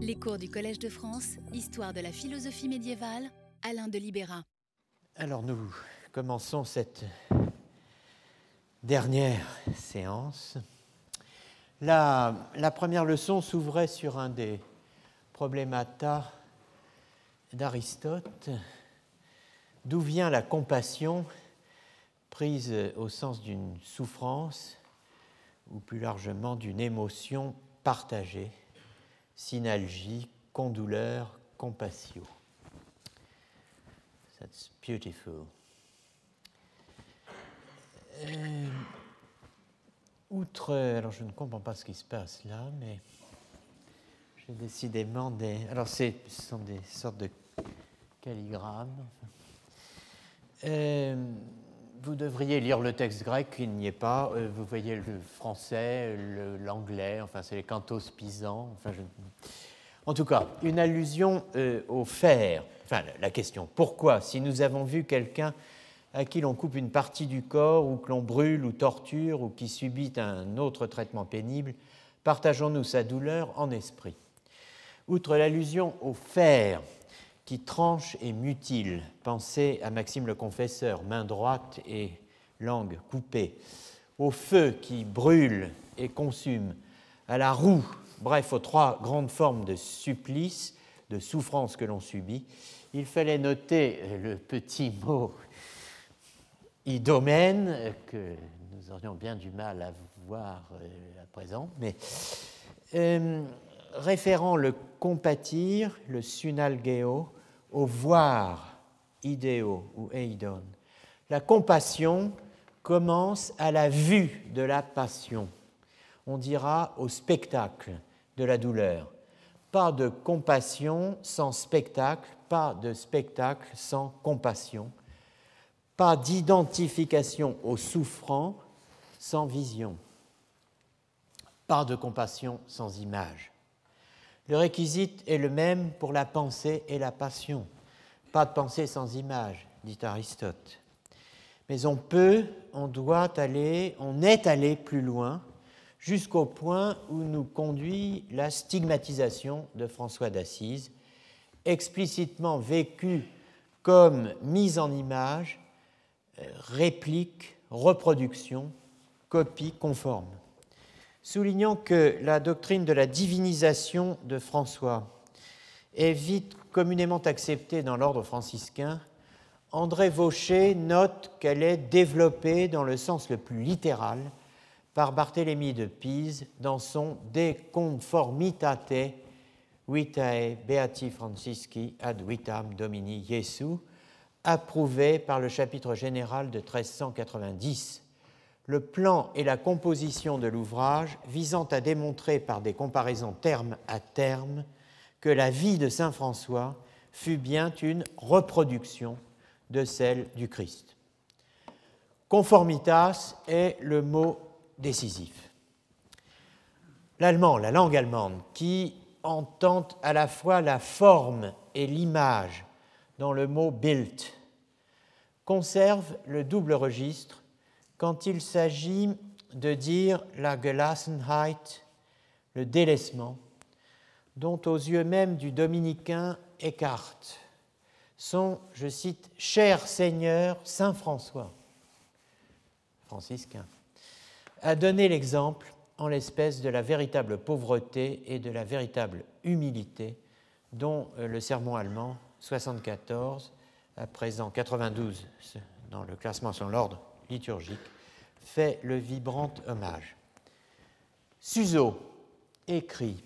Les cours du Collège de France, Histoire de la philosophie médiévale, Alain de Libéra. Alors nous commençons cette dernière séance. La, première leçon s'ouvrait sur un des problémata d'Aristote. D'où vient la compassion prise au sens d'une souffrance ou plus largement d'une émotion partagée? Synalgie, condouleur, compassio. That's beautiful. Euh, outre, alors je ne comprends pas ce qui se passe là, mais j'ai décidément des. Alors ce sont des sortes de calligrammes. Euh, vous devriez lire le texte grec, il n'y est pas. Euh, vous voyez le français, l'anglais, enfin c'est les cantos pisans. Enfin, En tout cas, une allusion euh, au fer. Enfin, la question, pourquoi, si nous avons vu quelqu'un à qui l'on coupe une partie du corps, ou que l'on brûle ou torture, ou qui subit un autre traitement pénible, partageons-nous sa douleur en esprit Outre l'allusion au fer, qui tranche et mutile. Pensez à Maxime le Confesseur, main droite et langue coupée, au feu qui brûle et consume, à la roue, bref, aux trois grandes formes de supplice, de souffrance que l'on subit. Il fallait noter le petit mot idomène que nous aurions bien du mal à voir euh, à présent, mais euh, référant le compatir, le sunalgeo, au voir idéo ou eidon. La compassion commence à la vue de la passion. On dira au spectacle de la douleur. Pas de compassion sans spectacle, pas de spectacle sans compassion, pas d'identification au souffrant sans vision, pas de compassion sans image. Le réquisite est le même pour la pensée et la passion. Pas de pensée sans image, dit Aristote. Mais on peut, on doit aller, on est allé plus loin, jusqu'au point où nous conduit la stigmatisation de François d'Assise, explicitement vécue comme mise en image, euh, réplique, reproduction, copie conforme soulignant que la doctrine de la divinisation de François est vite communément acceptée dans l'ordre franciscain, André Vaucher note qu'elle est développée dans le sens le plus littéral par Barthélemy de Pise dans son De conformitate vitae beati francisci ad vitam domini Jesu, approuvé par le chapitre général de 1390 le plan et la composition de l'ouvrage visant à démontrer par des comparaisons terme à terme que la vie de Saint François fut bien une reproduction de celle du Christ. Conformitas est le mot décisif. L'allemand, la langue allemande, qui entend à la fois la forme et l'image dans le mot Bild, conserve le double registre quand il s'agit de dire la Gelassenheit, le délaissement, dont aux yeux même du dominicain Eckhart sont, je cite, Cher Seigneur Saint François, franciscain, a donné l'exemple en l'espèce de la véritable pauvreté et de la véritable humilité dont euh, le sermon allemand 74, à présent 92 dans le classement sur l'ordre liturgique, fait le vibrant hommage. Suso écrit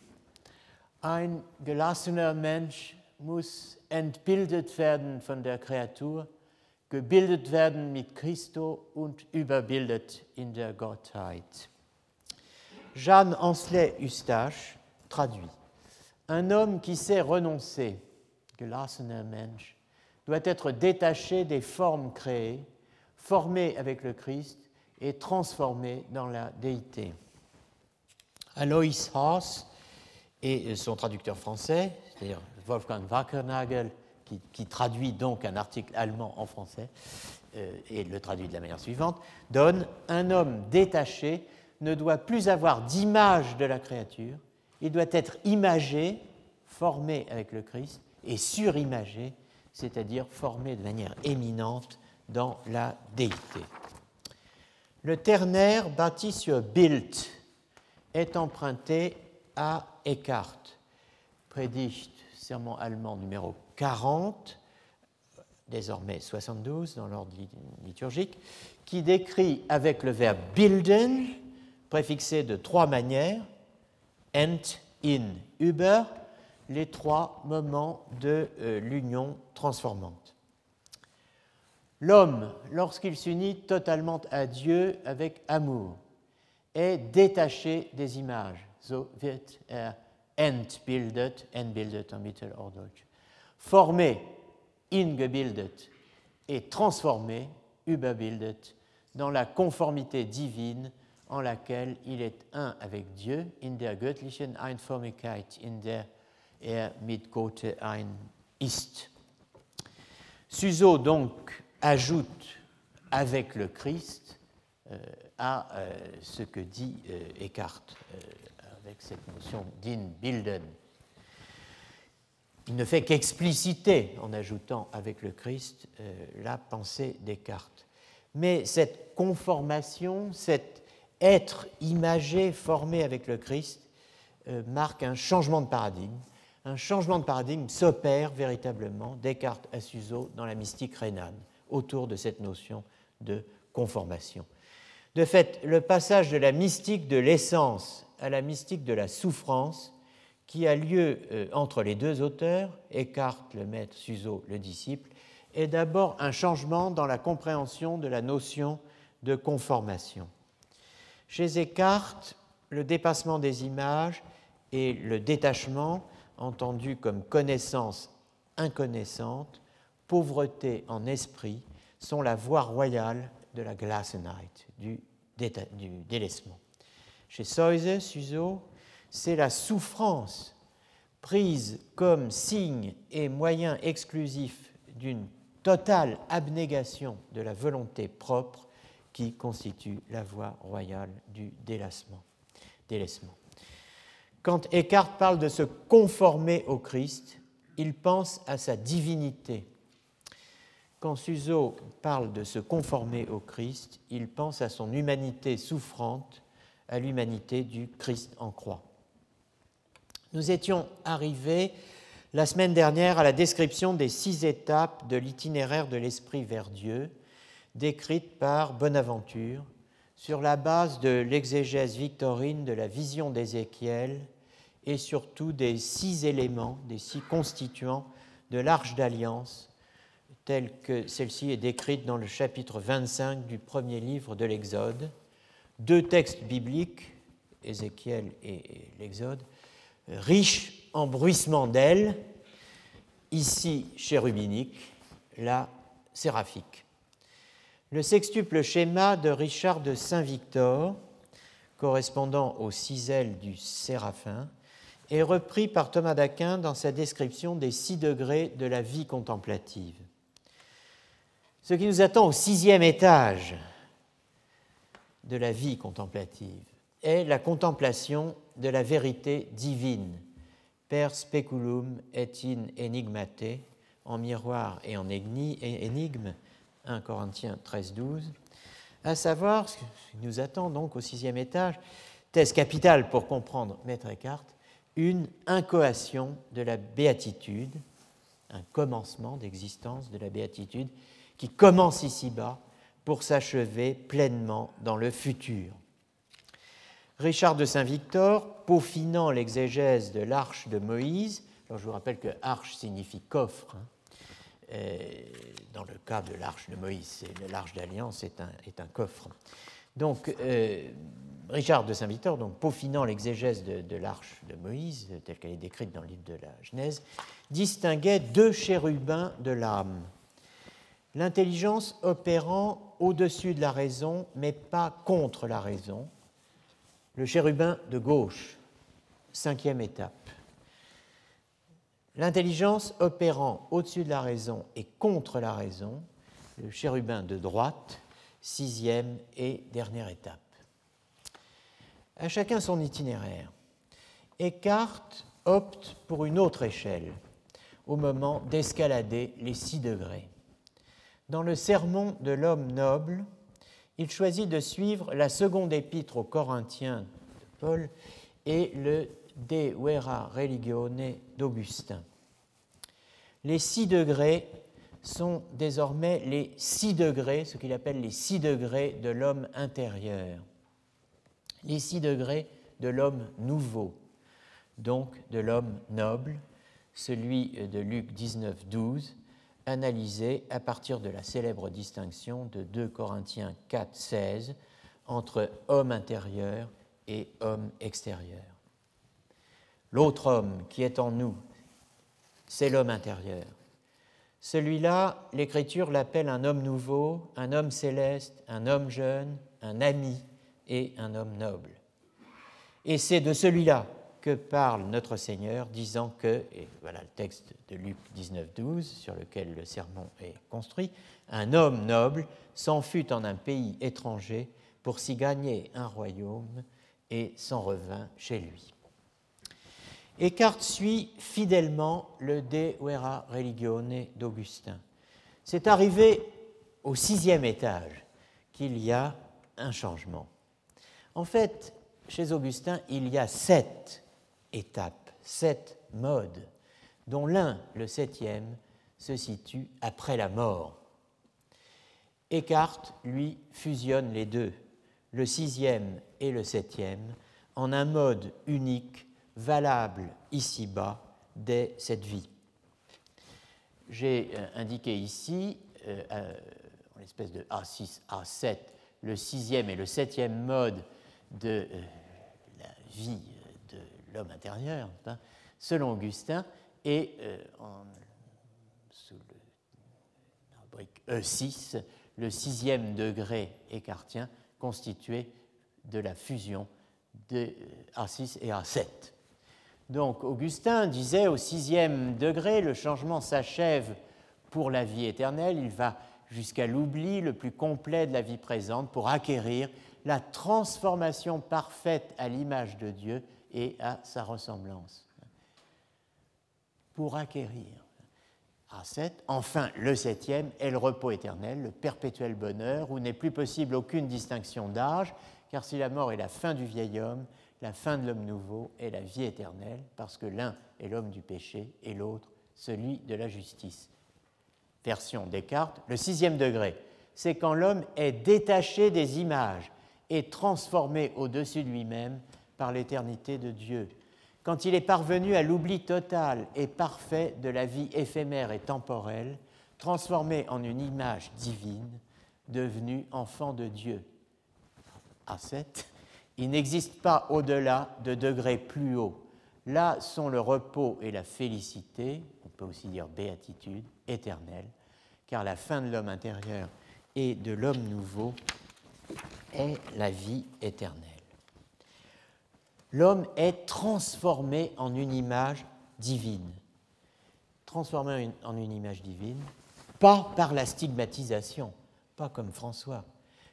Ein gelassener Mensch muss entbildet werden von der Kreatur, gebildet werden mit Christo und überbildet in der Gottheit. Jeanne Ancelet Eustache traduit Un homme qui sait renoncer, gelassener Mensch, doit être détaché des formes créées formé avec le Christ et transformé dans la déité. Alois Haas et son traducteur français, c'est-à-dire Wolfgang Wackernagel, qui, traduit donc un article allemand en français euh, et le traduit de la manière suivante, donne un homme détaché ne doit plus avoir d'image de la créature, il doit être imagé, formé avec le Christ, et surimagé, c'est-à-dire formé de manière éminente dans la déité. Le ternaire bâti sur Bild est emprunté à Eckhart, Predigt, serment allemand numéro 40, désormais 72 dans l'ordre liturgique, qui décrit avec le verbe bilden, préfixé de trois manières, ent, in, über, les trois moments de euh, l'union transformante. L'homme, lorsqu'il s'unit totalement à Dieu avec amour, est détaché des images. So wird er entbildet, entbildet en Mittelhochdeutsch. Formé, ingebildet, et transformé, überbildet, dans la conformité divine en laquelle il est un avec Dieu, in der göttlichen Einformigkeit, in der er mit Gott ein ist. Suzo donc ajoute avec le Christ euh, à euh, ce que dit euh, Eckhart avec cette notion bilden. Il ne fait qu'expliciter, en ajoutant avec le Christ, la pensée Descartes. Mais cette conformation, cet être imagé, formé avec le Christ, marque un changement de paradigme. Un changement de paradigme s'opère véritablement, Descartes à Suzo, dans la mystique rhénane autour de cette notion de conformation. De fait, le passage de la mystique de l'essence à la mystique de la souffrance, qui a lieu euh, entre les deux auteurs, Eckhart le maître, Suzo le disciple, est d'abord un changement dans la compréhension de la notion de conformation. Chez Eckhart, le dépassement des images et le détachement, entendu comme connaissance inconnaissante, pauvreté en esprit sont la voie royale de la Glassenheit, du, du délaissement. Chez Soise, Suzo, c'est la souffrance prise comme signe et moyen exclusif d'une totale abnégation de la volonté propre qui constitue la voie royale du délassement. délaissement. Quand Eckhart parle de se conformer au Christ, il pense à sa divinité quand Suzo parle de se conformer au Christ, il pense à son humanité souffrante, à l'humanité du Christ en croix. Nous étions arrivés la semaine dernière à la description des six étapes de l'itinéraire de l'Esprit vers Dieu, décrite par Bonaventure, sur la base de l'exégèse victorine de la vision d'Ézéchiel et surtout des six éléments, des six constituants de l'Arche d'Alliance telle que celle-ci est décrite dans le chapitre 25 du premier livre de l'Exode. Deux textes bibliques, Ézéchiel et l'Exode, riches en bruissements d'ailes, ici chérubinique, là séraphique. Le sextuple schéma de Richard de Saint-Victor, correspondant aux six ailes du séraphin, est repris par Thomas d'Aquin dans sa description des six degrés de la vie contemplative. Ce qui nous attend au sixième étage de la vie contemplative est la contemplation de la vérité divine, per speculum et in enigmate, en miroir et en énigme, 1 Corinthiens 13, 12, à savoir ce qui nous attend donc au sixième étage, thèse capitale pour comprendre Maître Eckhart, une incoation de la béatitude, un commencement d'existence de la béatitude qui commence ici-bas pour s'achever pleinement dans le futur. Richard de Saint-Victor, peaufinant l'exégèse de l'arche de Moïse, je vous rappelle que arche signifie coffre, hein, dans le cas de l'arche de Moïse, l'arche d'alliance est un, coffre. Donc, euh, Richard de Saint-Victor, peaufinant l'exégèse de, de l'arche de Moïse, telle qu'elle est décrite dans le livre de la Genèse, distinguait deux chérubins de l'âme l'intelligence opérant au-dessus de la raison, mais pas contre la raison. Le chérubin de gauche, cinquième étape. L'intelligence opérant au-dessus de la raison et contre la raison, le chérubin de droite, sixième et dernière étape. À chacun son itinéraire. Eckhart opte pour une autre échelle au moment d'escalader les six degrés. Dans le sermon de l'homme noble, il choisit de suivre la seconde épître aux Corinthiens de Paul et le De Vera Religione d'Augustin. Les six degrés sont désormais les six degrés, ce qu'il appelle les six degrés de l'homme intérieur, les six degrés de l'homme nouveau, donc de l'homme noble, celui de Luc 19, 12, analysé à partir de la célèbre distinction de 2 Corinthiens 4, 16 entre homme intérieur et homme extérieur. L'autre homme qui est en nous, c'est l'homme intérieur. Celui-là, l'Écriture l'appelle un homme nouveau, un homme céleste, un homme jeune, un ami et un homme noble. Et c'est de celui-là que parle notre Seigneur, disant que, et voilà le texte de Luc 19, 12 sur lequel le sermon est construit, un homme noble s'en fut en un pays étranger pour s'y gagner un royaume et s'en revint chez lui. Eckhart suit fidèlement le De Vera Religione d'Augustin. C'est arrivé au sixième étage qu'il y a un changement. En fait, chez Augustin, il y a sept sept modes, dont l'un, le septième, se situe après la mort. Eckhart, lui, fusionne les deux, le sixième et le septième, en un mode unique, valable ici-bas dès cette vie. J'ai euh, indiqué ici, euh, euh, en espèce de A6, A7, le sixième et le septième mode de la vie l'homme intérieur, hein, selon Augustin, et euh, sous le rubrique E6, le sixième degré écartien constitué de la fusion de A6 et A7. Donc Augustin disait au sixième degré, le changement s'achève pour la vie éternelle, il va jusqu'à l'oubli le plus complet de la vie présente pour acquérir la transformation parfaite à l'image de Dieu et à sa ressemblance. Pour acquérir à 7, enfin le septième est le repos éternel, le perpétuel bonheur, où n'est plus possible aucune distinction d'âge, car si la mort est la fin du vieil homme, la fin de l'homme nouveau est la vie éternelle, parce que l'un est l'homme du péché et l'autre celui de la justice. Version Descartes, le sixième degré, c'est quand l'homme est détaché des images et transformé au-dessus de lui-même par l'éternité de Dieu, quand il est parvenu à l'oubli total et parfait de la vie éphémère et temporelle, transformé en une image divine, devenu enfant de Dieu. À 7, il n'existe pas au-delà de degrés plus hauts. Là sont le repos et la félicité, on peut aussi dire béatitude, éternelle, car la fin de l'homme intérieur et de l'homme nouveau est la vie éternelle l'homme est transformé en une image divine. Transformé en une image divine, pas par la stigmatisation, pas comme François.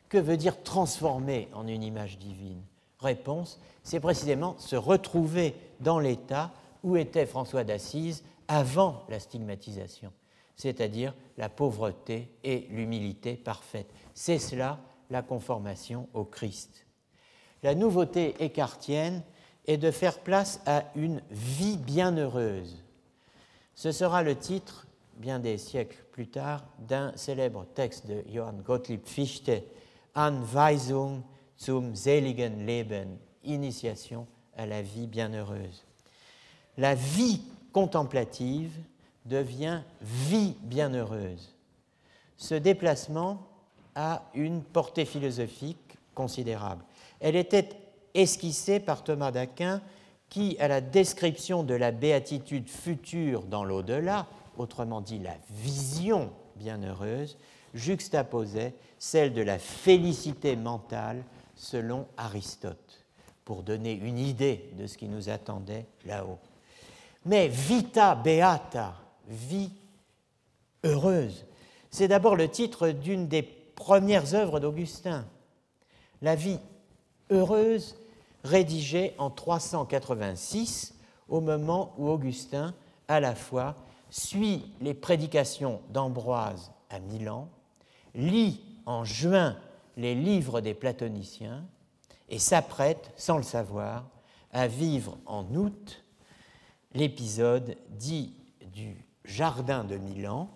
Que veut dire transformer en une image divine? Réponse, c'est précisément se retrouver dans l'état où était François d'Assise avant la stigmatisation, c'est-à-dire la pauvreté et l'humilité parfaite. C'est cela la conformation au Christ. La nouveauté écartienne est de faire place à une vie bienheureuse. Ce sera le titre, bien des siècles plus tard, d'un célèbre texte de Johann Gottlieb Fichte, Anweisung zum seligen Leben, initiation à la vie bienheureuse. La vie contemplative devient vie bienheureuse. Ce déplacement a une portée philosophique considérable. Elle était esquissée par Thomas d'Aquin qui, à la description de la béatitude future dans l'au-delà, autrement dit la vision bienheureuse, juxtaposait celle de la félicité mentale selon Aristote, pour donner une idée de ce qui nous attendait là-haut. Mais vita beata, vie heureuse, c'est d'abord le titre d'une des premières œuvres d'Augustin. La vie heureuse, rédigée en 386 au moment où Augustin, à la fois, suit les prédications d'Ambroise à Milan, lit en juin les livres des platoniciens et s'apprête, sans le savoir, à vivre en août l'épisode dit du Jardin de Milan,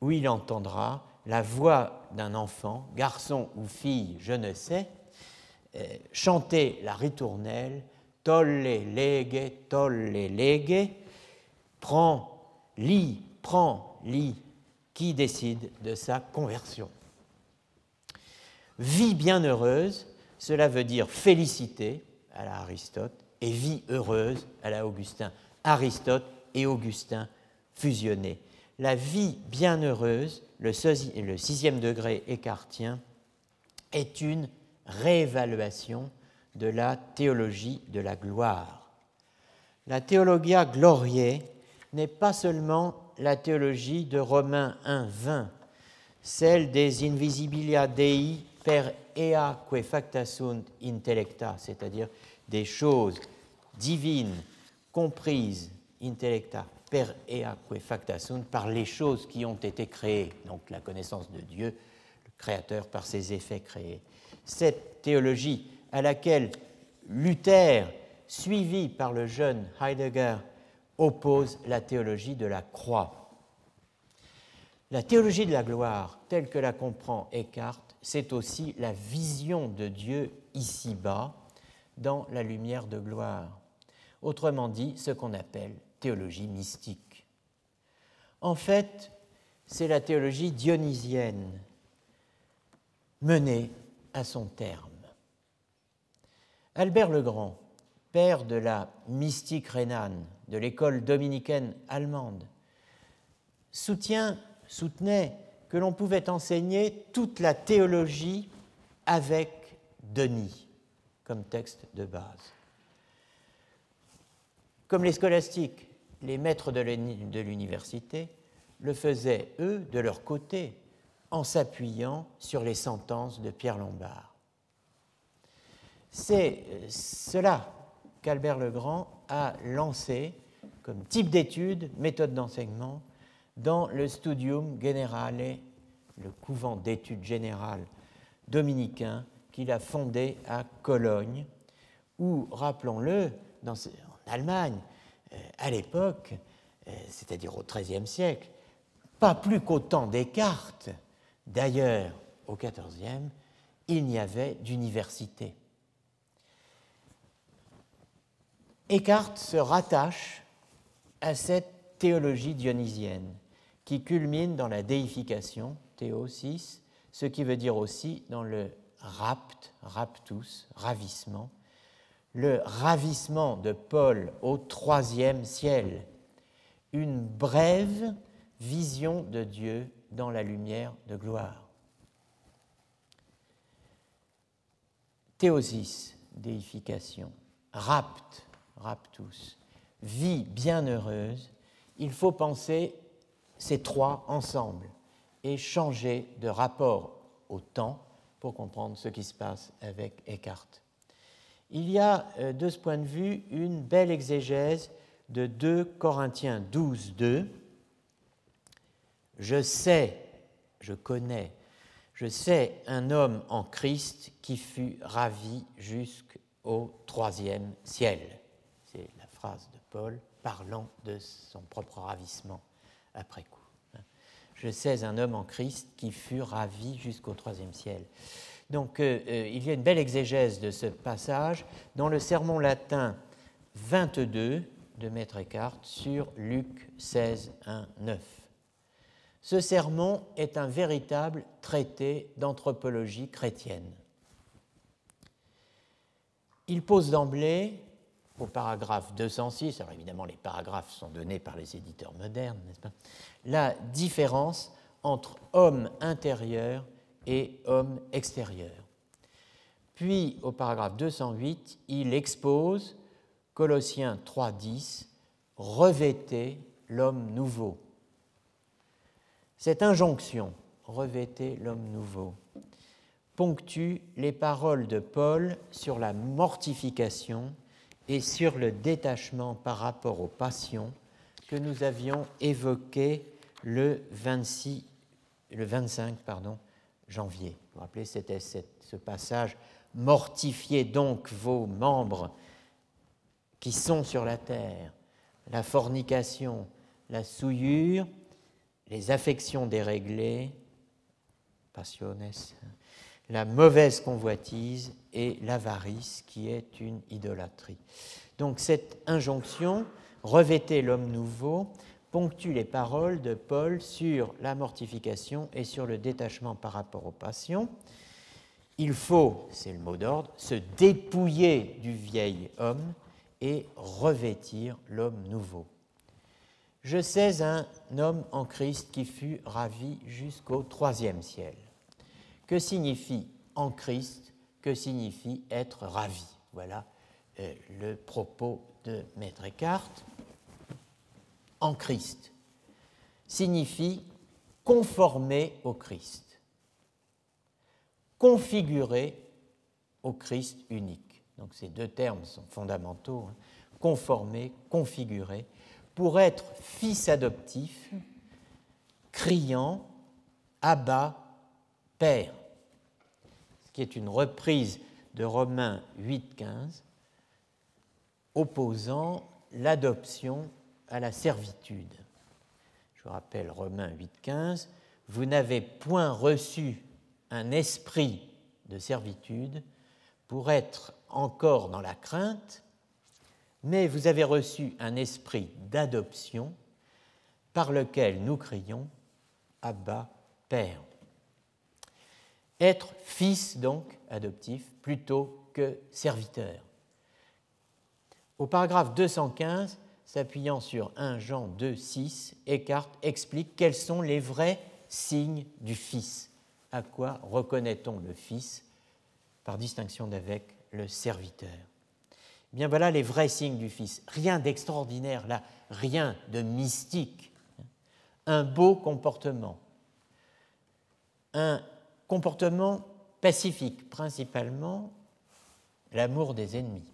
où il entendra la voix d'un enfant, garçon ou fille, je ne sais, chanter la ritournelle Tolle lege, tolle lege, prends, lis, prends, lis, qui décide de sa conversion. Vie bienheureuse, cela veut dire félicité à la Aristote et vie heureuse à la Augustin. Aristote et Augustin fusionnés. La vie bienheureuse, le sixième degré écartien, est une réévaluation de la théologie de la gloire. La théologia gloriae n'est pas seulement la théologie de Romains 1, 20, celle des invisibilia dei per ea que facta sunt intellecta, c'est-à-dire des choses divines comprises intellecta per ea que facta sunt par les choses qui ont été créées, donc la connaissance de Dieu, le Créateur par ses effets créés. Cette théologie à laquelle Luther, suivi par le jeune Heidegger, oppose la théologie de la croix. La théologie de la gloire, telle que la comprend Eckhart, c'est aussi la vision de Dieu ici-bas, dans la lumière de gloire. Autrement dit, ce qu'on appelle théologie mystique. En fait, c'est la théologie dionysienne menée à son terme. Albert le Grand, père de la mystique rhénane, de l'école dominicaine allemande, soutient, soutenait que l'on pouvait enseigner toute la théologie avec Denis comme texte de base. Comme les scolastiques, les maîtres de l'université le faisaient, eux, de leur côté, en s'appuyant sur les sentences de Pierre Lombard. C'est euh, cela qu'Albert Legrand a lancé comme type d'étude, méthode d'enseignement, dans le Studium Generale, le couvent d'études générales dominicain qu'il a fondé à Cologne, où, rappelons-le, en Allemagne, euh, à l'époque, euh, c'est-à-dire au XIIIe siècle, pas plus qu'au temps Descartes, d'ailleurs au XIVe, il n'y avait d'université. Eckhart se rattache à cette théologie dionysienne qui culmine dans la déification, Théo 6, ce qui veut dire aussi dans le rapt, raptus, ravissement, le ravissement de Paul au troisième ciel, une brève vision de Dieu dans la lumière de gloire. Théosis, déification, rapt, raptus, vie bienheureuse, il faut penser ces trois ensemble et changer de rapport au temps pour comprendre ce qui se passe avec Eckhart. Il y a euh, de ce point de vue une belle exégèse de 2 Corinthiens 12, 2. Je sais, je connais, je sais un homme en Christ qui fut ravi jusqu'au troisième ciel de Paul parlant de son propre ravissement après coup. Je sais un homme en Christ qui fut ravi jusqu'au troisième ciel. Donc euh, euh, il y a une belle exégèse de ce passage dans le sermon latin 22 de Maître Eckhart sur Luc 16, 1, 9. Ce sermon est un véritable traité d'anthropologie chrétienne. Il pose d'emblée au paragraphe 206, alors évidemment les paragraphes sont donnés par les éditeurs modernes, n'est-ce pas? La différence entre homme intérieur et homme extérieur. Puis au paragraphe 208, il expose Colossiens 3.10, revêtez l'homme nouveau. Cette injonction, revêtez l'homme nouveau, ponctue les paroles de Paul sur la mortification et sur le détachement par rapport aux passions que nous avions évoqué le, 26, le 25 pardon, janvier. Vous vous rappelez, c'était ce passage Mortifiez donc vos membres qui sont sur la terre, la fornication, la souillure, les affections déréglées, passiones, la mauvaise convoitise et l'avarice qui est une idolâtrie. Donc cette injonction, revêtez l'homme nouveau, ponctue les paroles de Paul sur la mortification et sur le détachement par rapport aux passions. Il faut, c'est le mot d'ordre, se dépouiller du vieil homme et revêtir l'homme nouveau. Je sais un homme en Christ qui fut ravi jusqu'au troisième ciel. Que signifie en Christ Que signifie être ravi? Voilà euh, le propos de Maître Eckhart. En Christ signifie conformer au Christ, configurer au Christ unique. Donc ces deux termes sont fondamentaux, hein. conformer, configurer, pour être fils adoptif, criant, Abba, Père, ce qui est une reprise de Romains 8.15, opposant l'adoption à la servitude. Je vous rappelle Romains 8.15, vous n'avez point reçu un esprit de servitude pour être encore dans la crainte, mais vous avez reçu un esprit d'adoption par lequel nous crions Abba, Père. Être fils, donc, adoptif, plutôt que serviteur. Au paragraphe 215, s'appuyant sur 1 Jean 2, 6, Eckhart explique quels sont les vrais signes du Fils. À quoi reconnaît-on le Fils? Par distinction d'avec le serviteur Bien voilà les vrais signes du Fils. Rien d'extraordinaire là, rien de mystique. Un beau comportement, un comportement pacifique, principalement l'amour des ennemis.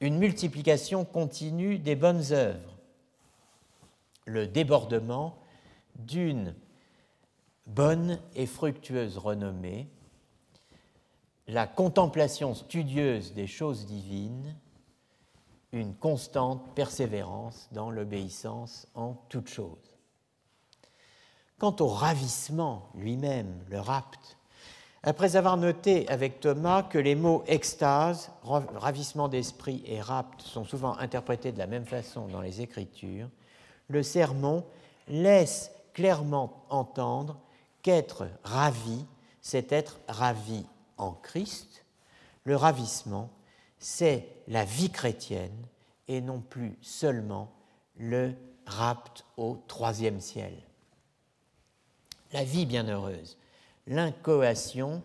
Une multiplication continue des bonnes œuvres, le débordement d'une bonne et fructueuse renommée, la contemplation studieuse des choses divines, une constante persévérance dans l'obéissance en toutes choses. Quant au ravissement lui-même, le rapt, après avoir noté avec Thomas que les mots extase, ravissement d'esprit et rapt sont souvent interprétés de la même façon dans les Écritures, le sermon laisse clairement entendre qu'être ravi, c'est être ravi en Christ. Le ravissement, c'est la vie chrétienne et non plus seulement le rapt au troisième ciel la vie bienheureuse, l'incoation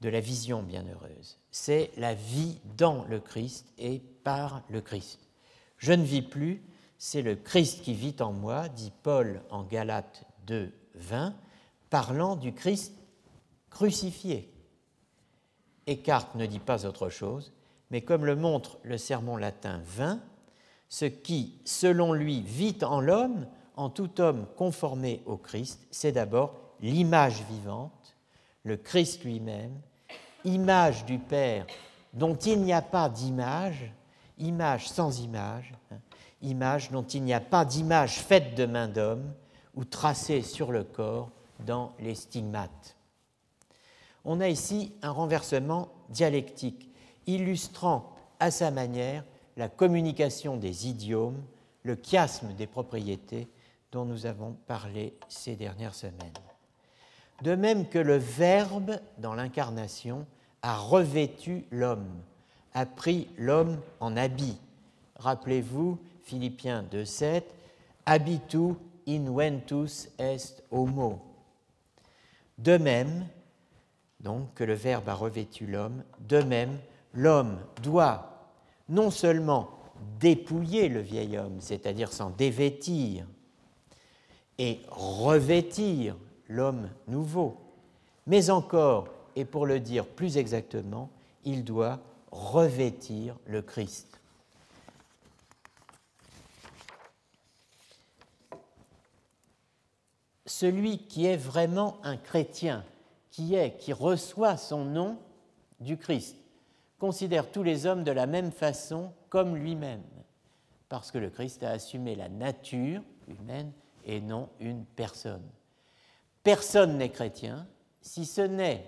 de la vision bienheureuse. C'est la vie dans le Christ et par le Christ. Je ne vis plus, c'est le Christ qui vit en moi, dit Paul en Galates 2, 20, parlant du Christ crucifié. Eckhart ne dit pas autre chose, mais comme le montre le sermon latin 20, ce qui, selon lui, vit en l'homme en tout homme conformé au Christ, c'est d'abord l'image vivante, le Christ lui-même, image du Père dont il n'y a pas d'image, image sans image, hein, image dont il n'y a pas d'image faite de main d'homme ou tracée sur le corps dans les stigmates. On a ici un renversement dialectique illustrant à sa manière la communication des idiomes, le chiasme des propriétés dont nous avons parlé ces dernières semaines. De même que le Verbe, dans l'incarnation, a revêtu l'homme, a pris l'homme en habit. Rappelez-vous, Philippiens 2.7, habitu inventus est homo. De même, donc, que le Verbe a revêtu l'homme, de même, l'homme doit non seulement dépouiller le vieil homme, c'est-à-dire s'en dévêtir, et revêtir l'homme nouveau, mais encore, et pour le dire plus exactement, il doit revêtir le Christ. Celui qui est vraiment un chrétien, qui est, qui reçoit son nom du Christ, considère tous les hommes de la même façon comme lui-même, parce que le Christ a assumé la nature humaine et non une personne. Personne n'est chrétien si ce n'est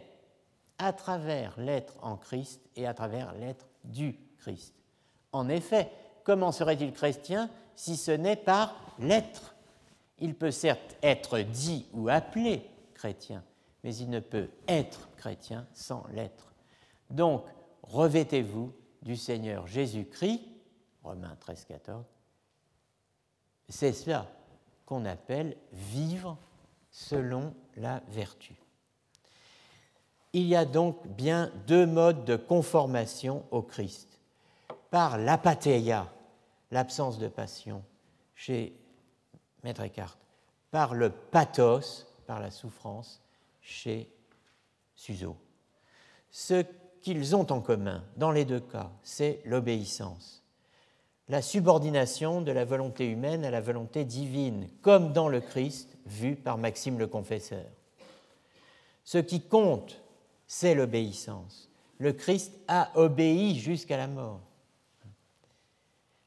à travers l'être en Christ et à travers l'être du Christ. En effet, comment serait-il chrétien si ce n'est par l'être? Il peut certes être dit ou appelé chrétien, mais il ne peut être chrétien sans l'être. Donc, revêtez-vous du Seigneur Jésus-Christ, Romains 13, 14. C'est cela qu'on appelle vivre selon la vertu. Il y a donc bien deux modes de conformation au Christ. Par l'apatheia, l'absence de passion, chez Maître Eckhart, par le pathos, par la souffrance, chez Suzo. Ce qu'ils ont en commun, dans les deux cas, c'est l'obéissance, la subordination de la volonté humaine à la volonté divine, comme dans le Christ, vu par Maxime le Confesseur. Ce qui compte c'est l'obéissance. Le Christ a obéi jusqu'à la mort.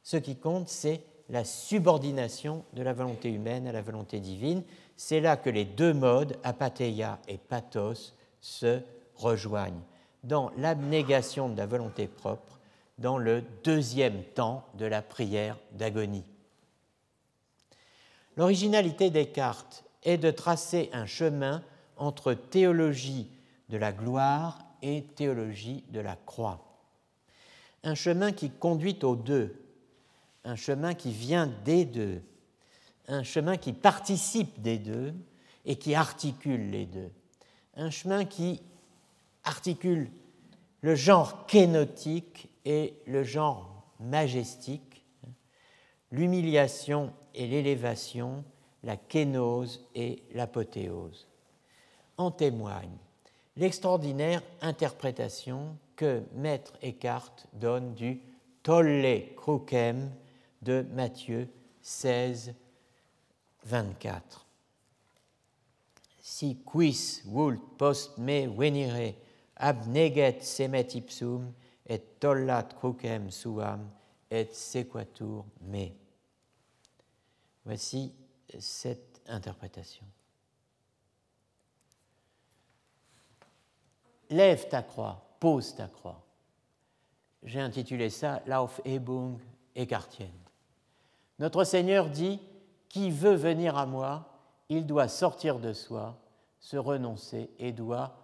Ce qui compte, c'est la subordination de la volonté humaine à la volonté divine. C'est là que les deux modes, apatheia et pathos, se rejoignent dans l'abnégation de la volonté propre, dans le deuxième temps de la prière d'agonie. L'originalité des cartes est de tracer un chemin entre théologie de la gloire et théologie de la croix. Un chemin qui conduit aux deux, un chemin qui vient des deux, un chemin qui participe des deux et qui articule les deux, un chemin qui articule le genre kénotique et le genre majestique, l'humiliation et l'élévation, la kénose et l'apothéose. En témoigne l'extraordinaire interprétation que Maître Eckhart donne du Tolle Crucem de Matthieu 16, 24. Si quis vult post me venire abneget semet ipsum et tollat crucem suam et sequatur me. Voici cette interprétation. Lève ta croix, pose ta croix. J'ai intitulé ça Laufhebung Eckartienne. Notre Seigneur dit Qui veut venir à moi, il doit sortir de soi, se renoncer et doit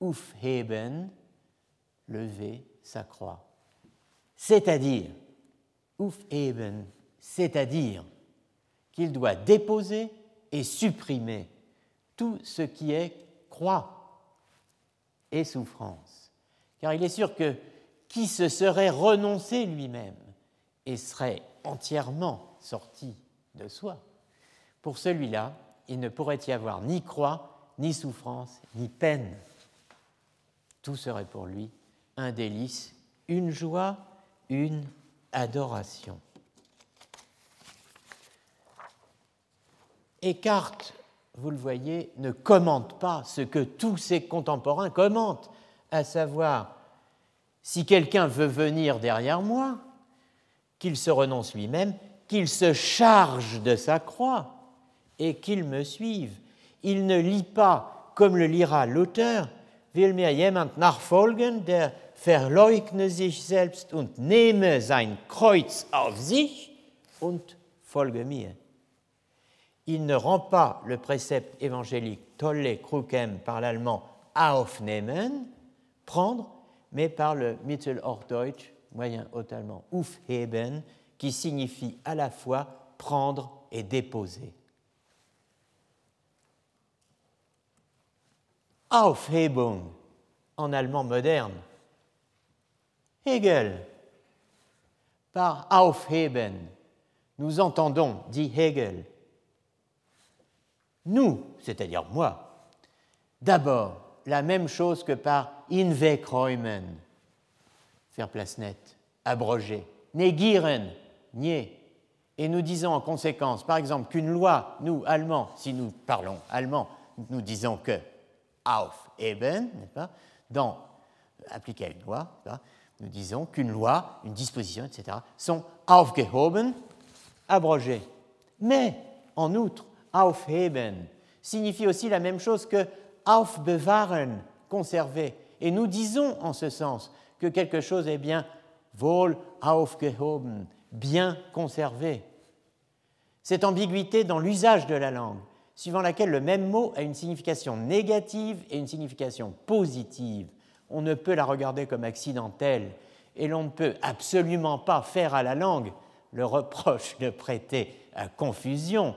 aufheben, lever sa croix. C'est-à-dire, aufheben, c'est-à-dire qu'il doit déposer et supprimer tout ce qui est croix et souffrance. Car il est sûr que qui se serait renoncé lui-même et serait entièrement sorti de soi, pour celui-là, il ne pourrait y avoir ni croix, ni souffrance, ni peine. Tout serait pour lui un délice, une joie, une adoration. Eckhart vous le voyez, ne commente pas ce que tous ses contemporains commentent, à savoir, si quelqu'un veut venir derrière moi, qu'il se renonce lui-même, qu'il se charge de sa croix et qu'il me suive. Il ne lit pas, comme le lira l'auteur, will mir jemand nachfolgen, der verleugne sich selbst und nehme sein Kreuz auf sich und folge mir il ne rend pas le précepte évangélique tolle krukem par l'allemand aufnehmen, prendre, mais par le Mittelhochdeutsch, moyen haut allemand, aufheben, qui signifie à la fois prendre et déposer. Aufhebung en allemand moderne. Hegel. Par aufheben, nous entendons, dit Hegel, nous, c'est-à-dire moi, d'abord la même chose que par Inwegräumen, faire place nette, abroger, negieren, nier. Et nous disons en conséquence, par exemple, qu'une loi, nous, Allemands, si nous parlons allemand, nous disons que aufheben, n'est-ce pas, dans, appliqué à une loi, nous disons qu'une loi, une disposition, etc., sont aufgehoben, abrogées. Mais, en outre, aufheben signifie aussi la même chose que aufbewahren, conserver. Et nous disons en ce sens que quelque chose est bien wohl aufgehoben, bien conservé. Cette ambiguïté dans l'usage de la langue, suivant laquelle le même mot a une signification négative et une signification positive, on ne peut la regarder comme accidentelle et l'on ne peut absolument pas faire à la langue le reproche de prêter à confusion,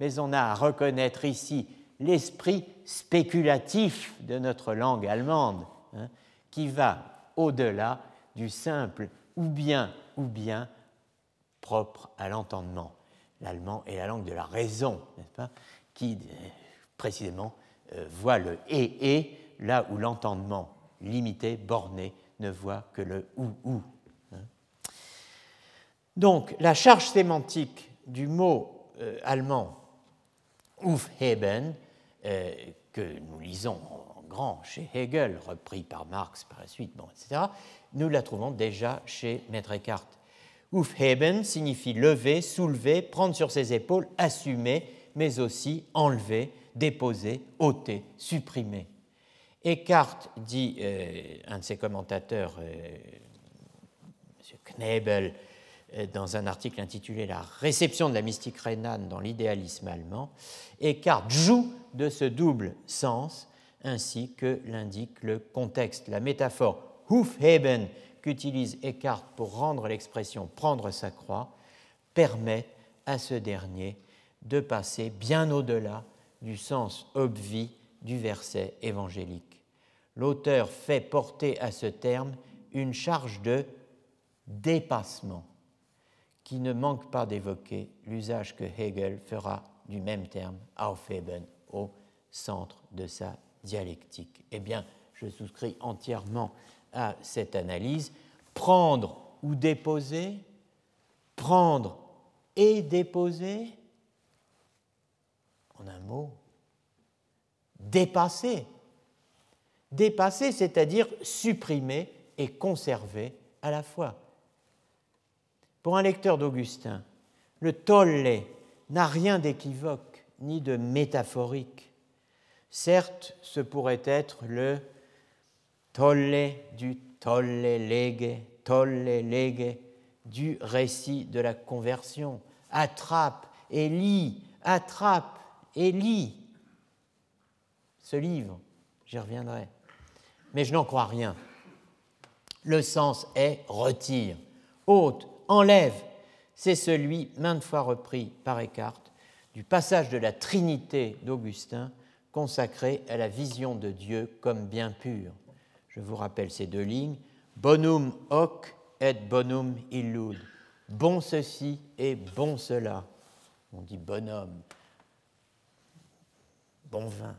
mais on a à reconnaître ici l'esprit spéculatif de notre langue allemande, hein, qui va au-delà du simple ou bien ou bien propre à l'entendement. L'allemand est la langue de la raison, n'est-ce pas, qui euh, précisément euh, voit le et et là où l'entendement limité, borné, ne voit que le ou ou. Hein. Donc la charge sémantique du mot euh, allemand Aufheben, que nous lisons en grand chez Hegel, repris par Marx par la suite, bon, etc., nous la trouvons déjà chez Maître Eckhart. Aufheben signifie lever, soulever, prendre sur ses épaules, assumer, mais aussi enlever, déposer, ôter, supprimer. Eckhart, dit euh, un de ses commentateurs, euh, M. Knebel, euh, dans un article intitulé La réception de la mystique rhénane dans l'idéalisme allemand, Eckhart joue de ce double sens ainsi que l'indique le contexte. La métaphore Hufheben qu'utilise Eckhart pour rendre l'expression prendre sa croix permet à ce dernier de passer bien au-delà du sens obvi du verset évangélique. L'auteur fait porter à ce terme une charge de dépassement qui ne manque pas d'évoquer l'usage que Hegel fera du même terme, Aufheben, au centre de sa dialectique. Eh bien, je souscris entièrement à cette analyse. Prendre ou déposer, prendre et déposer, en un mot, dépasser. Dépasser, c'est-à-dire supprimer et conserver à la fois. Pour un lecteur d'Augustin, le tolle n'a rien d'équivoque ni de métaphorique. Certes, ce pourrait être le tolle du tolle lege, tolle lege du récit de la conversion. Attrape et lis, attrape et lis ce livre. J'y reviendrai. Mais je n'en crois rien. Le sens est retire, ôte, enlève. C'est celui, maintes fois repris par Eckhart, du passage de la Trinité d'Augustin consacré à la vision de Dieu comme bien pur. Je vous rappelle ces deux lignes. Bonum hoc et bonum illud. Bon ceci et bon cela. On dit bonhomme, bon vin.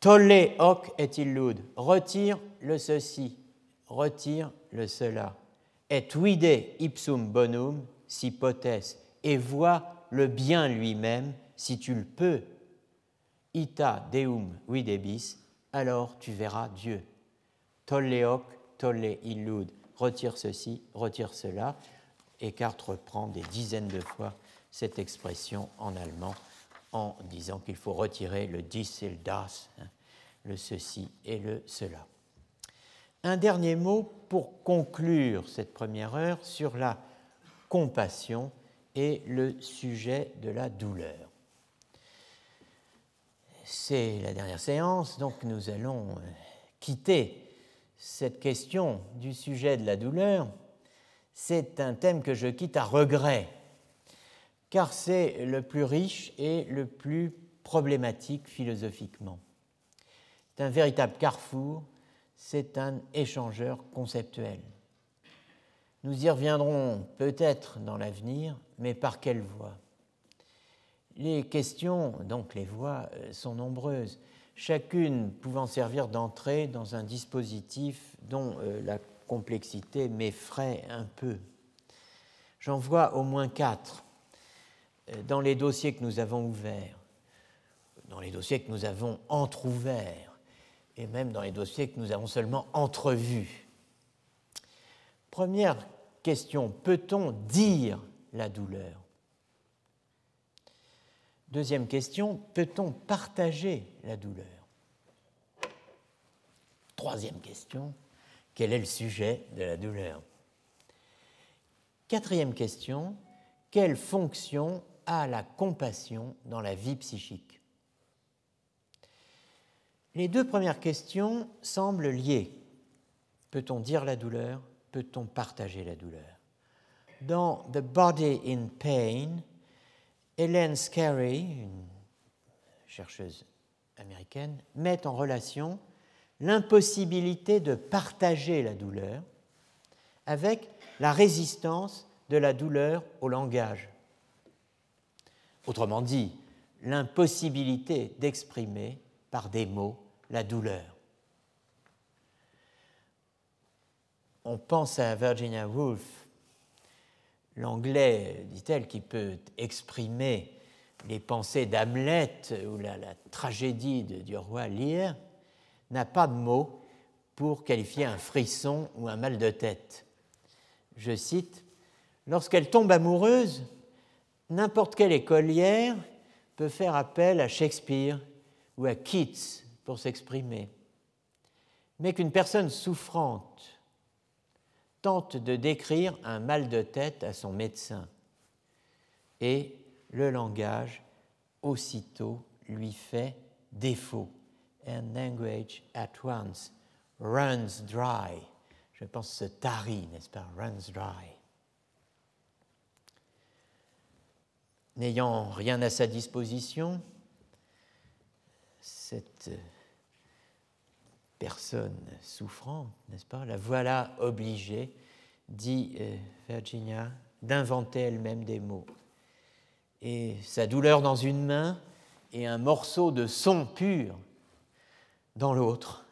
Tolle hoc et illud. Retire le ceci, retire le cela. Et vide ipsum bonum si potes. Et vois le bien lui-même si tu le peux ita deum videbis, alors tu verras Dieu. Tolleoc, tolle illud, retire ceci, retire cela. Eckhart reprend des dizaines de fois cette expression en allemand en disant qu'il faut retirer le dis et le das, hein, le ceci et le cela. Un dernier mot pour conclure cette première heure sur la compassion et le sujet de la douleur c'est la dernière séance, donc nous allons euh, quitter cette question du sujet de la douleur. C'est un thème que je quitte à regret, car c'est le plus riche et le plus problématique philosophiquement. C'est un véritable carrefour, c'est un échangeur conceptuel. Nous y reviendrons peut-être dans l'avenir, mais par quelle voie? Les questions, donc les voies, euh, sont nombreuses, chacune pouvant servir d'entrée dans un dispositif dont euh, la complexité m'effraie un peu. J'en vois au moins quatre euh, dans les dossiers que nous avons ouverts, dans les dossiers que nous avons entr'ouverts, et même dans les dossiers que nous avons seulement entrevus. Première question, peut-on dire la douleur? Deuxième question, peut-on partager la douleur? Troisième question, quel est le sujet de la douleur? Quatrième question, quelle fonction a la compassion dans la vie psychique? Les deux premières questions semblent liées. Peut-on dire la douleur? Peut-on partager la douleur? Dans The Body in Pain, Hélène Scarry, une chercheuse américaine, met en relation l'impossibilité de partager la douleur avec la résistance de la douleur au langage. Autrement dit, l'impossibilité d'exprimer par des mots la douleur. On pense à Virginia Woolf, l'anglais, dit-elle, qui peut exprimer les pensées d'Hamlet ou la, tragédie du roi Lear, n'a pas de mots pour qualifier un frisson ou un mal de tête. Je cite, Lorsqu'elle tombe amoureuse, n'importe quelle écolière peut faire appel à Shakespeare ou à Keats pour s'exprimer. Mais qu'une personne souffrante tente de décrire un mal de tête à son médecin et le langage aussitôt lui fait défaut and language at once runs dry. Je pense se tarit, n'est-ce pas? Runs dry. N'ayant rien à sa disposition, cette personne souffrante, n'est-ce pas, la voilà obligée, dit euh, Virginia, d'inventer elle-même des mots. Et sa douleur dans une main et un morceau de son pur dans l'autre,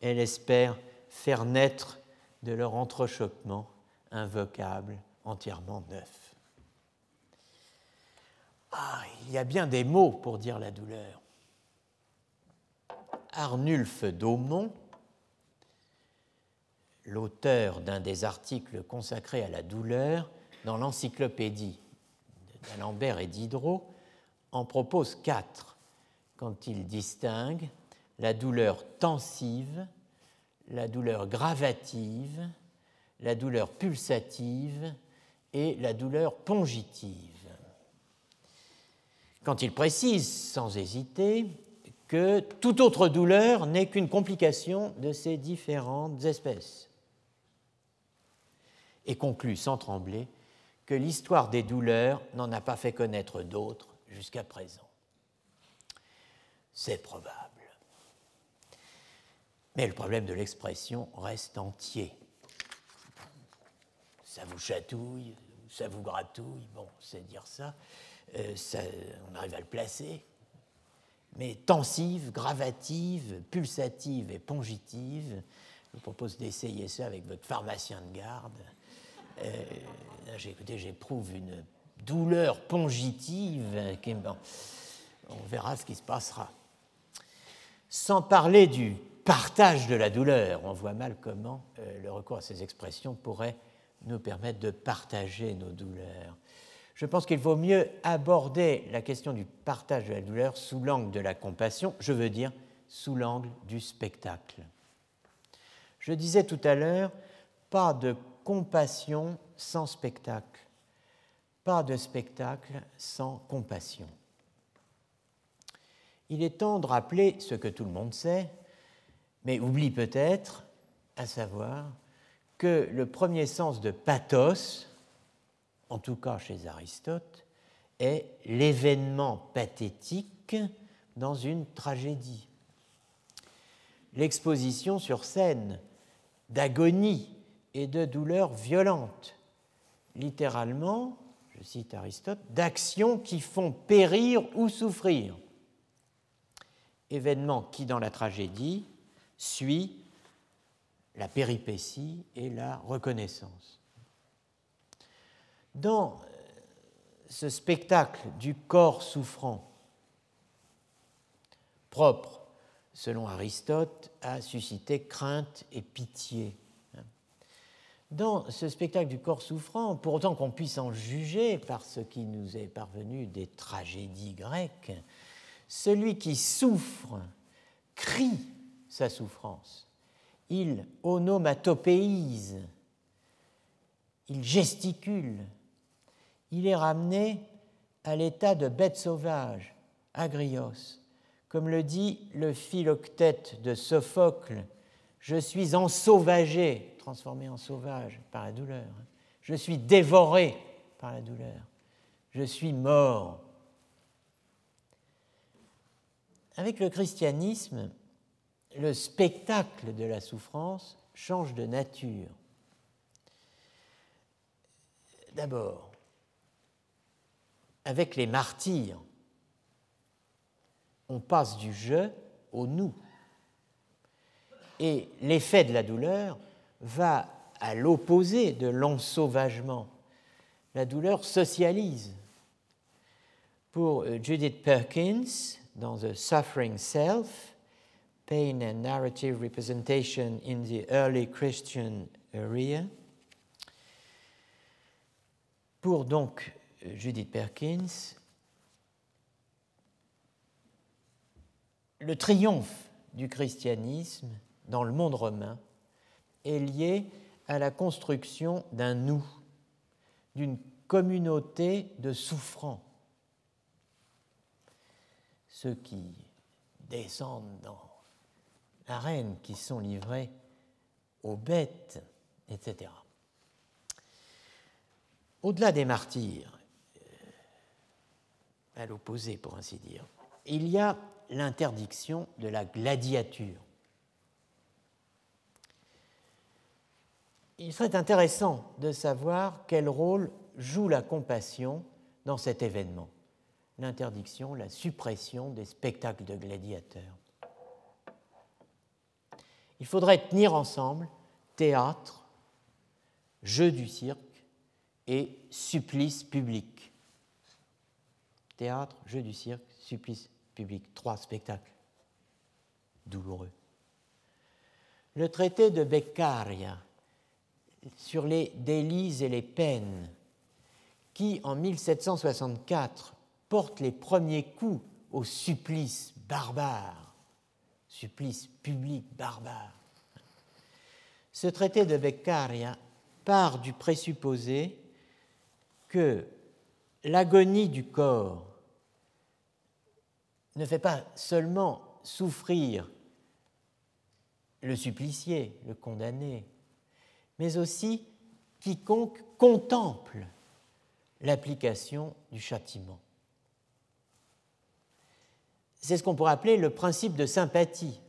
elle espère faire naître de leur entrechoquement un vocable entièrement neuf. Ah, il y a bien des mots pour dire la douleur. Arnulf d'Aumont, l'auteur d'un des articles consacrés à la douleur dans l'encyclopédie d'Alembert et Diderot, en propose quatre quand il distingue la douleur tensive, la douleur gravative, la douleur pulsative et la douleur pongitive. Quand il précise sans hésiter que toute autre douleur n'est qu'une complication de ces différentes espèces, et conclut sans trembler que l'histoire des douleurs n'en a pas fait connaître d'autres jusqu'à présent. C'est probable. Mais le problème de l'expression reste entier. Ça vous chatouille, ça vous gratouille, bon, c'est dire ça. Euh, ça. On arrive à le placer. Mais tensive, gravative, pulsative et pongitive, je vous propose d'essayer ça avec votre pharmacien de garde. Euh, écoutez, j'éprouve une douleur pongitive. Qui, bon, on verra ce qui se passera. Sans parler du partage de la douleur. On voit mal comment euh, le recours à ces expressions pourrait nous permettre de partager nos douleurs. Je pense qu'il vaut mieux aborder la question du partage de la douleur sous l'angle de la compassion, je veux dire sous l'angle du spectacle. Je disais tout à l'heure, pas de compassion sans spectacle, pas de spectacle sans compassion. Il est temps de rappeler ce que tout le monde sait, mais oublie peut-être, à savoir que le premier sens de pathos, en tout cas chez Aristote, est l'événement pathétique dans une tragédie. L'exposition sur scène d'agonie et de douleur violente, littéralement, je cite Aristote, d'actions qui font périr ou souffrir. Événement qui, dans la tragédie, suit la péripétie et la reconnaissance. Dans ce spectacle du corps souffrant, propre, selon Aristote, à susciter crainte et pitié. Dans ce spectacle du corps souffrant, pour autant qu'on puisse en juger par ce qui nous est parvenu des tragédies grecques, celui qui souffre crie sa souffrance, il onomatopéise, il gesticule, il est ramené à l'état de bête sauvage, agrios, comme le dit le philoctète de Sophocle, je suis ensauvagé, transformé en sauvage par la douleur. Je suis dévoré par la douleur. Je suis mort. Avec le christianisme, le spectacle de la souffrance change de nature. D'abord, avec les martyrs, on passe du je au nous. Et l'effet de la douleur va à l'opposé de l'ensauvagement. La douleur socialise. Pour euh, Judith Perkins, dans The Suffering Self, Pain and Narrative Representation in the Early Christian Area, pour donc Judith Perkins, le triomphe du christianisme dans le monde romain est lié à la construction d'un nous, d'une communauté de souffrants. Ceux qui descendent dans l'arène, qui sont livrés aux bêtes, etc. Au-delà des martyrs, l'opposé pour ainsi dire, il y a l'interdiction de la gladiature. Il serait intéressant de savoir quel rôle joue la compassion dans cet événement, l'interdiction, la suppression des spectacles de gladiateurs. Il faudrait tenir ensemble théâtre, jeu du cirque et supplice public. Théâtre, jeu du cirque, supplice public, trois spectacles douloureux. Le traité de Beccaria sur les délits et les peines, qui en 1764 porte les premiers coups au supplice barbare, supplice public barbare. Ce traité de Beccaria part du présupposé que l'agonie du corps ne fait pas seulement souffrir le supplicié, le condamné, mais aussi quiconque contemple l'application du châtiment. C'est ce qu'on pourrait appeler le principe de sympathie.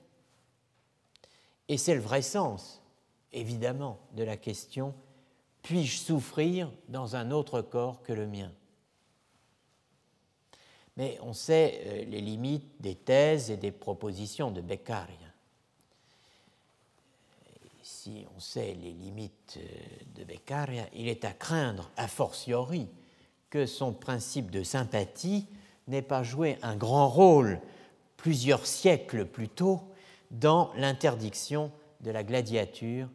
Et c'est le vrai sens, évidemment, de la question puis-je souffrir dans un autre corps que le mien? Mais on sait euh, les limites des thèses et des propositions de Beccaria. Si on sait les limites euh, de Beccaria, il est à craindre, a fortiori, que son principe de sympathie n'ait pas joué un grand rôle plusieurs siècles plus tôt dans l'interdiction de la gladiature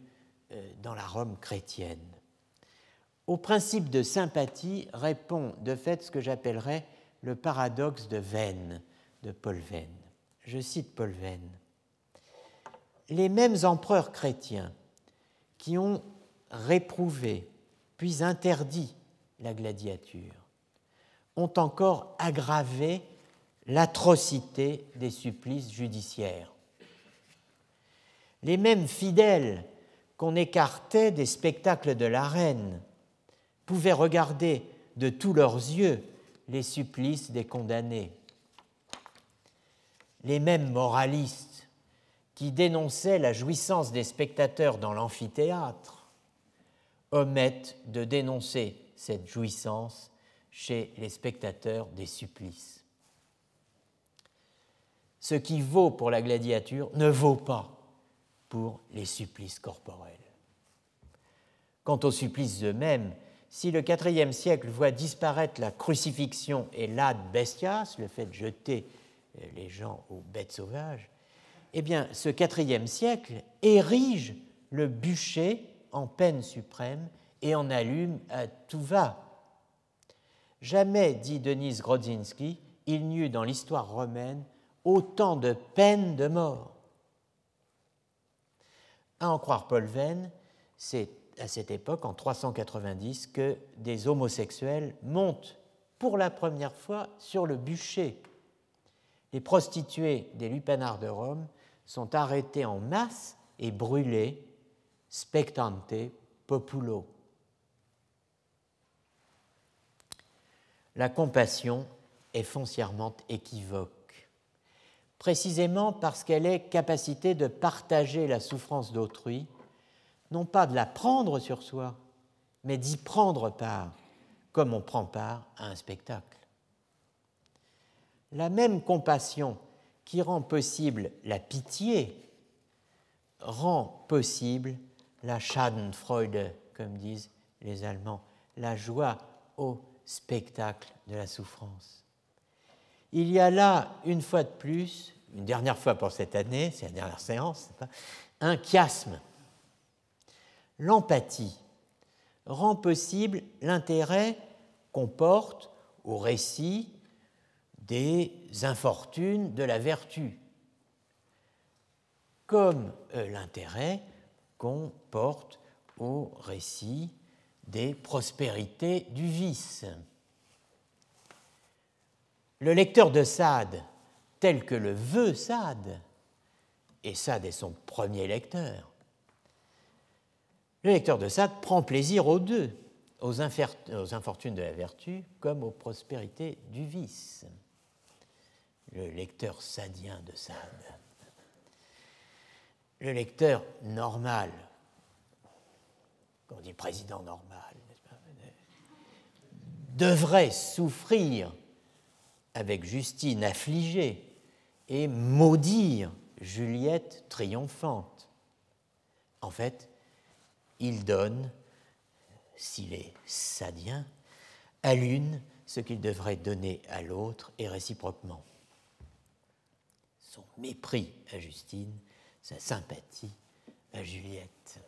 euh, dans la Rome chrétienne. Au principe de sympathie répond de fait ce que j'appellerais le paradoxe de Venn, de Paul Venn. Je cite Paul Venn. Les mêmes empereurs chrétiens qui ont réprouvé puis interdit la gladiature ont encore aggravé l'atrocité des supplices judiciaires. Les mêmes fidèles qu'on écartait des spectacles de l'arène pouvaient regarder de tous leurs yeux les supplices des condamnés. Les mêmes moralistes qui dénonçaient la jouissance des spectateurs dans l'amphithéâtre omettent de dénoncer cette jouissance chez les spectateurs des supplices. Ce qui vaut pour la gladiature ne vaut pas pour les supplices corporels. Quant aux supplices eux-mêmes, si le IVe siècle voit disparaître la crucifixion et l'ad bestias, le fait de jeter euh, les gens aux bêtes sauvages, eh bien, ce IVe siècle érige le bûcher en peine suprême et en allume à tout va. Jamais, dit Denise Grodzinski, il n'y eut dans l'histoire romaine autant de peines de mort. À en croire Paul Venn, c'est à cette époque, en 390, que des homosexuels montent pour la première fois sur le bûcher. Les prostituées des lupanards de Rome sont arrêtées en masse et brûlées, spectante populo. La compassion est foncièrement équivoque, précisément parce qu'elle est capacité de partager la souffrance d'autrui non pas de la prendre sur soi, mais d'y prendre part, comme on prend part à un spectacle. La même compassion qui rend possible la pitié rend possible la Schadenfreude, comme disent les Allemands, la joie au spectacle de la souffrance. Il y a là, une fois de plus, une dernière fois pour cette année, c'est la dernière séance, un chiasme l'empathie rend possible l'intérêt qu'on porte au récit des infortunes de la vertu, comme euh, l'intérêt qu'on porte au récit des prospérités du vice. Le lecteur de Sade, tel que le veut Sade, et Sade est son premier lecteur, le lecteur de Sade prend plaisir aux deux, aux, infortunes de la vertu comme aux prospérités du vice. Le lecteur sadien de Sade. Le lecteur normal, on dit président normal, devrait souffrir avec Justine affligée et maudire Juliette triomphante. En fait, il donne, s'il est sadien, à l'une ce qu'il devrait donner à l'autre et réciproquement. Son mépris à Justine, sa sympathie à Juliette.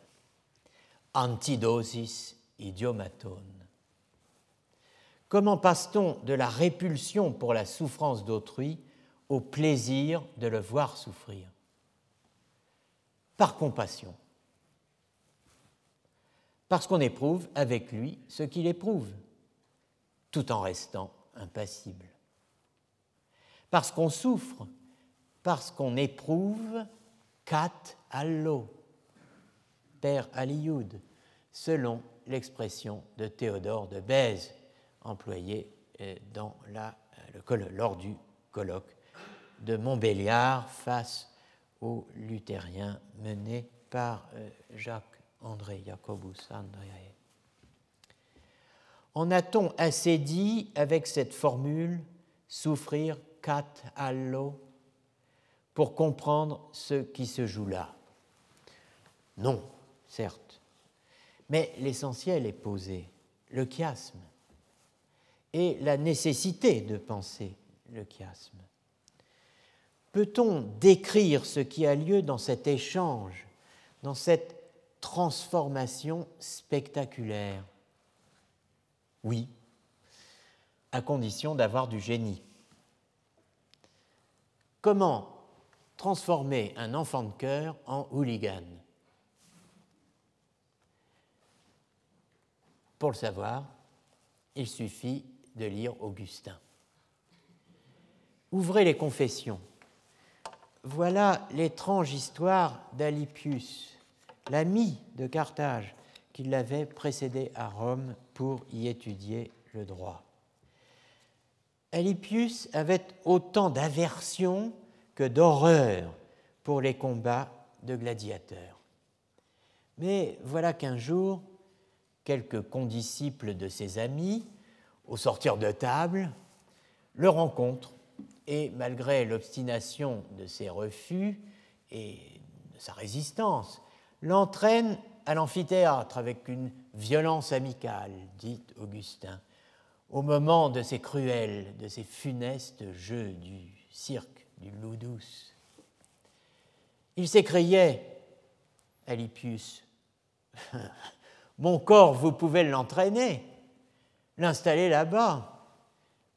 Antidosis idiomatone. Comment passe-t-on de la répulsion pour la souffrance d'autrui au plaisir de le voir souffrir? Par compassion parce qu'on éprouve avec lui ce qu'il éprouve, tout en restant impassible. Parce qu'on souffre, parce qu'on éprouve kat allo, père Alioud, selon l'expression de Théodore de Bèze, employée euh, lors du colloque de Montbéliard face aux luthériens menés par euh, Jacques André Jacobus Andreae. En a-t-on assez dit avec cette formule souffrir cat allo pour comprendre ce qui se joue là? Non, certes. Mais l'essentiel est posé, le chiasme, et la nécessité de penser le chiasme. Peut-on décrire ce qui a lieu dans cet échange, dans cette transformation spectaculaire Oui, à condition d'avoir du génie. Comment transformer un enfant de cœur en hooligan? Pour le savoir, il suffit de lire Augustin. Ouvrez les confessions. Voilà l'étrange histoire d'Alipius, l'ami de Carthage qui l'avait précédé à Rome pour y étudier le droit. Alypius avait autant d'aversion que d'horreur pour les combats de gladiateurs. Mais voilà qu'un jour, quelques condisciples de ses amis, au sortir de table, le rencontrent et malgré l'obstination de ses refus et sa résistance, l'entraîne à l'amphithéâtre avec une violence amicale, dit Augustin, au moment de ces cruels, de ces funestes jeux du cirque, du loup douce. Il s'écriait, Alipius, Mon corps, vous pouvez l'entraîner, l'installer là-bas,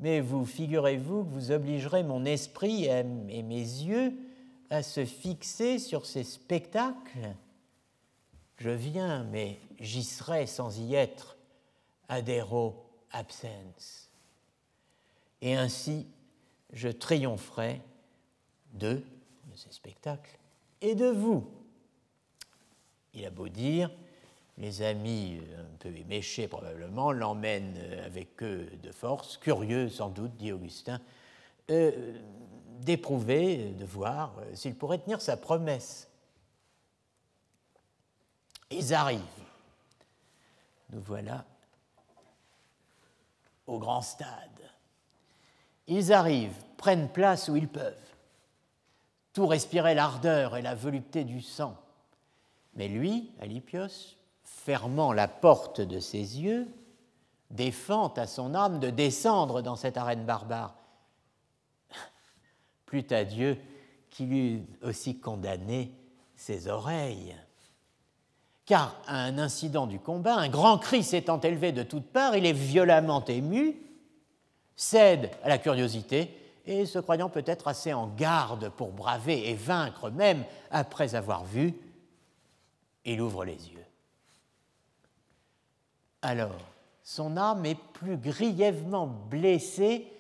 mais vous figurez-vous que vous obligerez mon esprit et mes yeux à se fixer sur ces spectacles Je viens, mais j'y serai sans y être, adero absens. Et ainsi, je triompherai de, ces spectacles et de vous. Il a beau dire, les amis, un peu éméchés probablement, l'emmènent avec eux de force, curieux sans doute, dit Augustin, euh, d'éprouver, de voir euh, s'il pourrait tenir sa promesse. Ils arrivent. Nous voilà au grand stade. Ils arrivent, prennent place où ils peuvent. Tout respirait l'ardeur et la volupté du sang. Mais lui, Alipios, fermant la porte de ses yeux, défend à son âme de descendre dans cette arène barbare. Plût à Dieu qu'il eût aussi condamné ses oreilles. Car à un incident du combat, un grand cri s'étant élevé de toutes parts, il est violemment ému, cède à la curiosité et, se croyant peut-être assez en garde pour braver et vaincre même après avoir vu, il ouvre les yeux alors son âme est plus grièvement blessée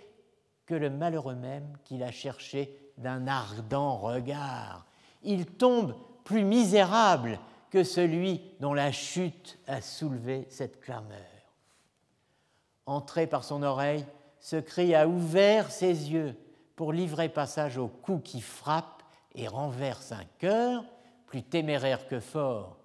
que le malheureux même qu'il a cherché d'un ardent regard. Il tombe plus misérable que celui dont la chute a soulevé cette clameur. Entré par son oreille, ce cri a ouvert ses yeux pour livrer passage au coup qui frappe et renverse un cœur, plus téméraire que fort,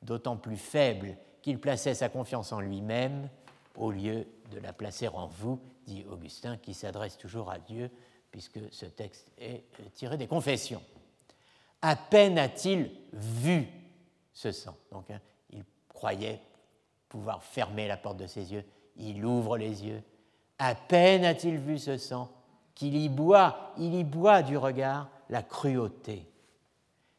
d'autant plus faible qu'il plaçait sa confiance en lui-même au lieu de la placer en vous, dit Augustin, qui s'adresse toujours à Dieu, puisque ce texte est tiré des confessions. À peine a-t-il vu ce sang. Donc, hein, il croyait pouvoir fermer la porte de ses yeux. Il ouvre les yeux. À peine a-t-il vu ce sang qu'il y boit, il y boit du regard la cruauté.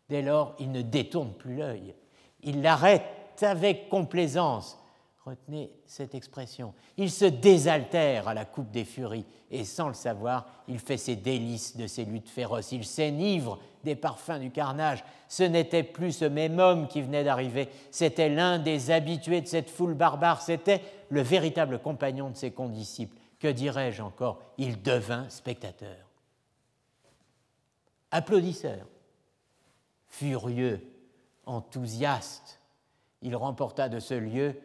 Dès lors, il ne détourne plus l'œil. Il l'arrête avec complaisance. Retenez cette expression. Il se désaltère à la coupe des furies et sans le savoir, il fait ses délices de ces luttes féroces. Il s'enivre des parfums du carnage. Ce n'était plus ce même homme qui venait d'arriver, c'était l'un des habitués de cette foule barbare, c'était le véritable compagnon de ses condisciples. Que dirais-je encore? Il devint spectateur. Applaudisseur, furieux, enthousiaste, il remporta de ce lieu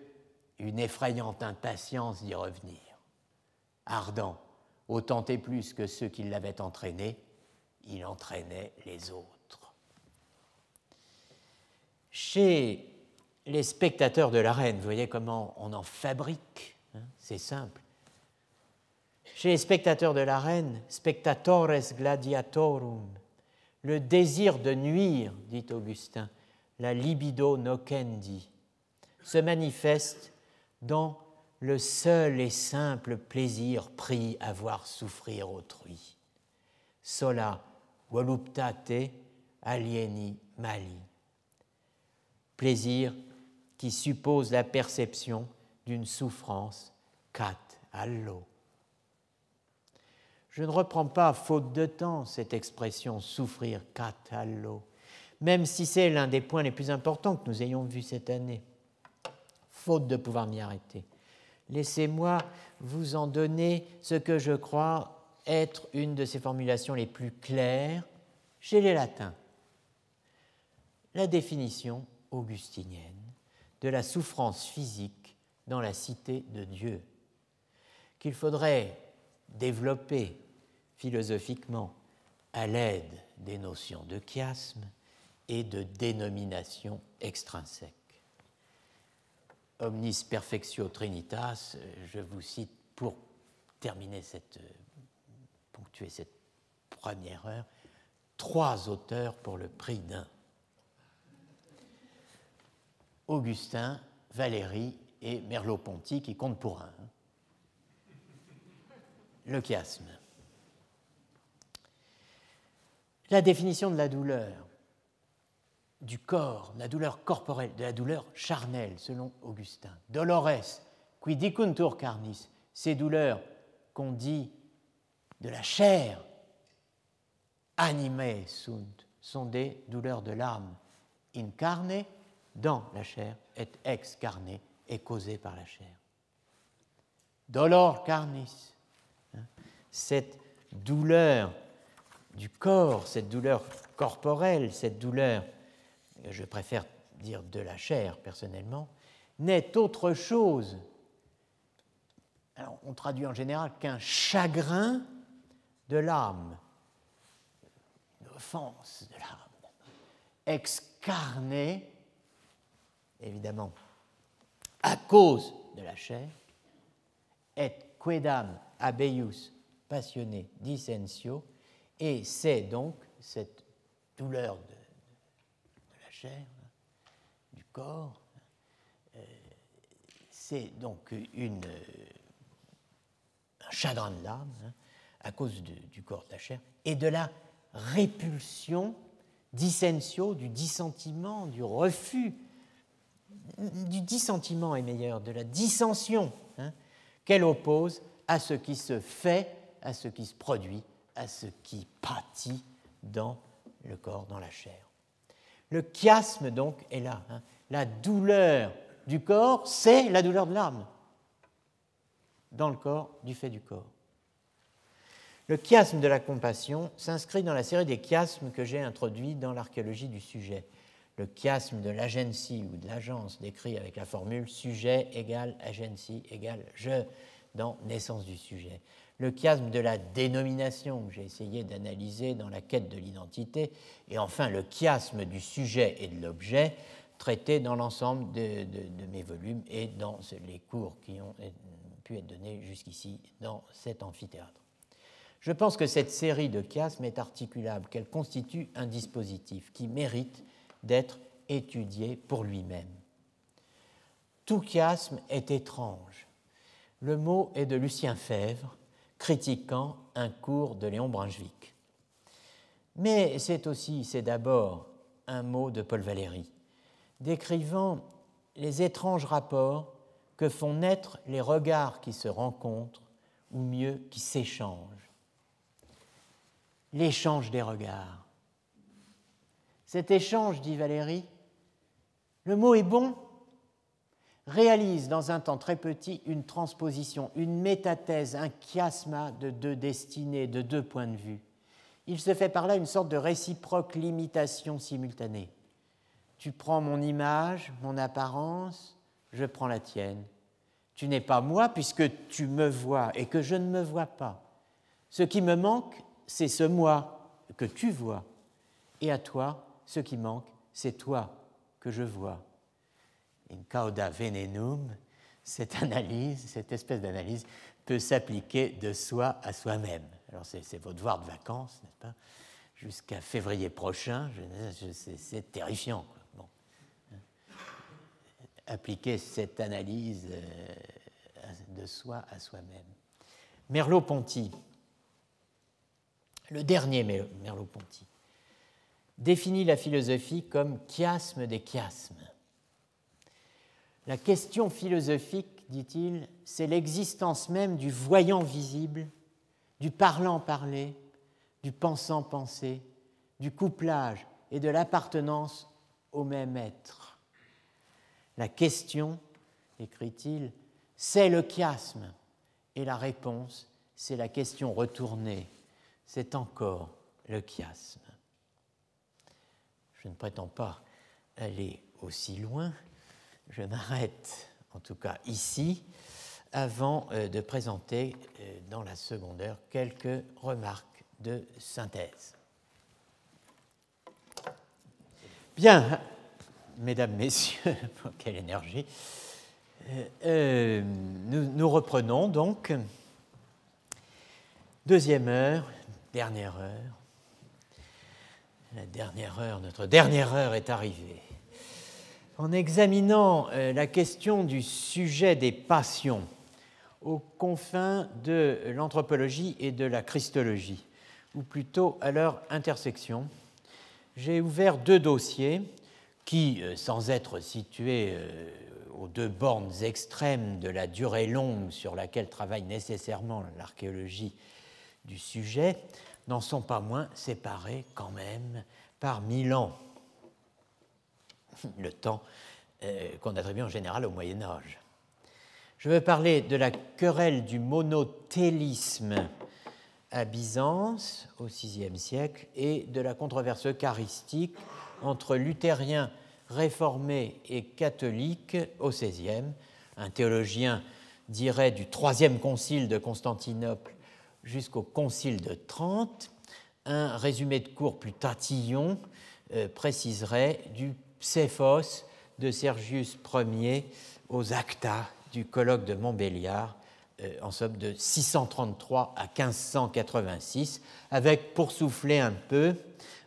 une effrayante impatience d'y revenir. Ardent, autant et plus que ceux qui l'avaient entraîné, il entraînait les autres. Chez les spectateurs de l'arène, vous voyez comment on en fabrique, hein, c'est simple. Chez les spectateurs de l'arène, spectatores gladiatorum, le désir de nuire, dit Augustin, la libido nocendi, se manifeste dans le seul et simple plaisir pris à voir souffrir autrui. Sola voluptate alieni mali. Plaisir qui suppose la perception d'une souffrance cat allo. Je ne reprends pas, faute de temps, cette expression souffrir cat allo même si c'est l'un des points les plus importants que nous ayons vus cette année, faute de pouvoir m'y arrêter. Laissez-moi vous en donner ce que je crois être une de ces formulations les plus claires chez les latins. La définition augustinienne de la souffrance physique dans la cité de Dieu, qu'il faudrait développer philosophiquement à l'aide des notions de chiasme, et de dénomination extrinsèque. Omnis perfectio trinitas, je vous cite pour terminer cette, ponctuer cette première heure, trois auteurs pour le prix d'un. Augustin, Valérie et Merleau-Ponty qui comptent pour un. Le chiasme. La définition de la douleur, du corps, la douleur corporelle, de la douleur charnelle, selon Augustin. Dolores, qui dicuntur carnis, ces douleurs qu'on dit de la chair, animées sunt, sont des douleurs de l'âme. In carne, dans la chair, et ex carne, est causée par la chair. Dolor carnis, hein, cette douleur du corps, cette douleur corporelle, cette douleur, je préfère dire de la chair personnellement, n'est autre chose, alors on traduit en général, qu'un chagrin de l'âme, une offense de l'âme, excarné, évidemment, à cause de la chair, et quedam abeius passionné dissentio, et c'est donc cette douleur de, chair, du corps, euh, c'est donc une, un chagrin de l'âme hein, à cause du corps de la chair et de la répulsion, dissentio, du dissentiment, du refus, du dissentiment est meilleur, de la dissension hein, qu'elle oppose à ce qui se fait, à ce qui se produit à ce qui pâtit dans le corps, dans la chair. Le chiasme, donc, est là. Hein. La douleur du corps, c'est la douleur de l'âme dans le corps du fait du corps. Le chiasme de la compassion s'inscrit dans la série des chiasmes que j'ai introduits dans l'archéologie du sujet. Le chiasme de l'agency ou de l'agence décrit avec la formule sujet égale agency égale je dans naissance du sujet le chiasme de la dénomination que j'ai essayé d'analyser dans la quête de l'identité, et enfin le chiasme du sujet et de l'objet traité dans l'ensemble de, mes volumes et dans les cours qui ont pu être donnés jusqu'ici dans cet amphithéâtre. Je pense que cette série de chiasmes est articulable, qu'elle constitue un dispositif qui mérite d'être étudié pour lui-même. Tout chiasme est étrange. Le mot est de Lucien Fèvre, critiquant un cours de Léon Brunswick. Mais c'est aussi, c'est d'abord un mot de Paul Valéry, décrivant les étranges rapports que font naître les regards qui se rencontrent, ou mieux qui s'échangent. L'échange des regards. Cet échange, dit Valéry, le mot est bon, réalise dans un temps très petit une transposition, une métathèse, un chiasma de deux destinées, de deux points de vue. Il se fait par là une sorte de réciproque limitation simultanée. Tu prends mon image, mon apparence, je prends la tienne. Tu n'es pas moi puisque tu me vois et que je ne me vois pas. Ce qui me manque, c'est ce moi que tu vois. Et à toi, ce qui manque, c'est toi que je vois in cauda venenum, cette analyse, cette espèce d'analyse peut s'appliquer de soi à soi-même. Alors c'est votre devoir de vacances, n'est-ce pas? Jusqu'à février prochain, c'est terrifiant. Appliquer cette analyse euh, de soi à soi-même. Merleau-Ponty, le dernier Merleau-Ponty, définit la philosophie comme chiasme des chiasmes la question philosophique, dit-il, c'est l'existence même du voyant visible, du parlant parlé, du pensant pensé, du couplage et de l'appartenance au même être. La question, écrit-il, c'est le chiasme, et la réponse, c'est la question retournée, c'est encore le chiasme. Je ne prétends pas aller aussi loin, je m'arrête, en tout cas ici, avant euh, de présenter euh, dans la seconde heure quelques remarques de synthèse. Bien, mesdames, messieurs, quelle énergie. Euh, nous, nous, reprenons donc. Deuxième heure, dernière heure. La dernière heure, notre dernière heure est arrivée En examinant euh, la question du sujet des passions aux confins de l'anthropologie et de la christologie, ou plutôt à leur intersection, j'ai ouvert deux dossiers qui, euh, sans être situés euh, aux deux bornes extrêmes de la durée longue sur laquelle travaille nécessairement l'archéologie du sujet, n'en sont pas moins séparés quand même par mille ans. Le temps euh, qu'on attribue en général au Moyen Âge. Je veux parler de la querelle du monothélisme à Byzance au VIe siècle et de la controverse eucharistique entre luthériens réformés et catholiques au XVIe. Un théologien dirait du troisième concile de Constantinople jusqu'au concile de Trente. Un résumé de cours plus tatillon euh, préciserait du Pséphos de Sergius Ier aux acta du colloque de Montbéliard euh, en somme de 633 à 1586, avec, pour souffler un peu,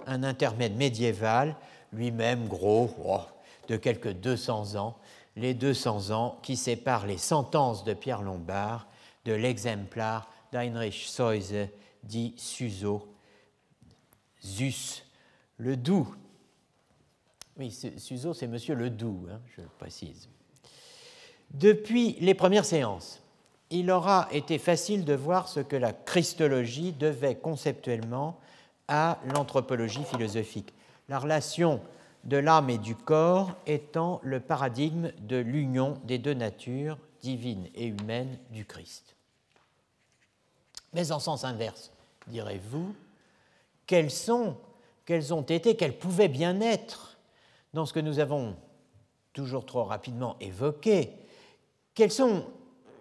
un intermède médiéval, lui-même gros, oh, de quelques 200 ans, les 200 ans qui séparent les sentences de Pierre Lombard de l'exemplaire d'Heinrich Seuse, dit Suzo, Zus, le doux. Oui, Suzo, c'est monsieur le doux, hein, je le précise. Depuis les premières séances, il aura été facile de voir ce que la christologie devait conceptuellement à l'anthropologie philosophique. La relation de l'âme et du corps étant le paradigme de l'union des deux natures, divine et humaine, du Christ. Mais en sens inverse, direz-vous, quelles sont, quelles ont été, quelles pouvaient bien être, dans ce que nous avons toujours trop rapidement évoqué, quels sont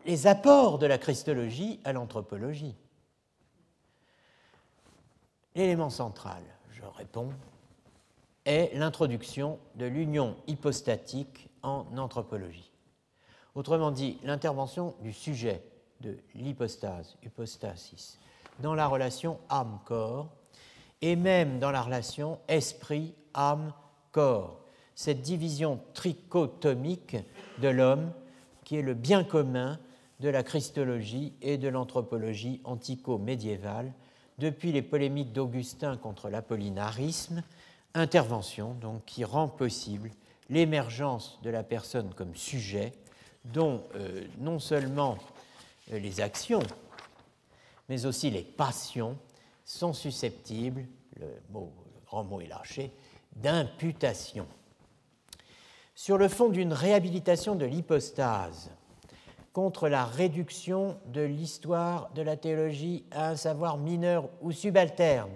les apports de la christologie à l'anthropologie? L'élément central, je réponds, est l'introduction de l'union hypostatique en anthropologie. Autrement dit, l'intervention du sujet de l'hypostase, hypostasis, dans la relation âme-corps et même dans la relation esprit-âme-corps, cette division trichotomique de l'homme qui est le bien commun de la christologie et de l'anthropologie antico-médiévale depuis les polémiques d'Augustin contre l'apollinarisme, intervention donc qui rend possible l'émergence de la personne comme sujet dont euh, non seulement euh, les actions, mais aussi les passions sont susceptibles, le, le grand mot est lâché, d'imputation. Sur le fond d'une réhabilitation de l'hypostase, contre la réduction de l'histoire de la théologie à un savoir mineur ou subalterne,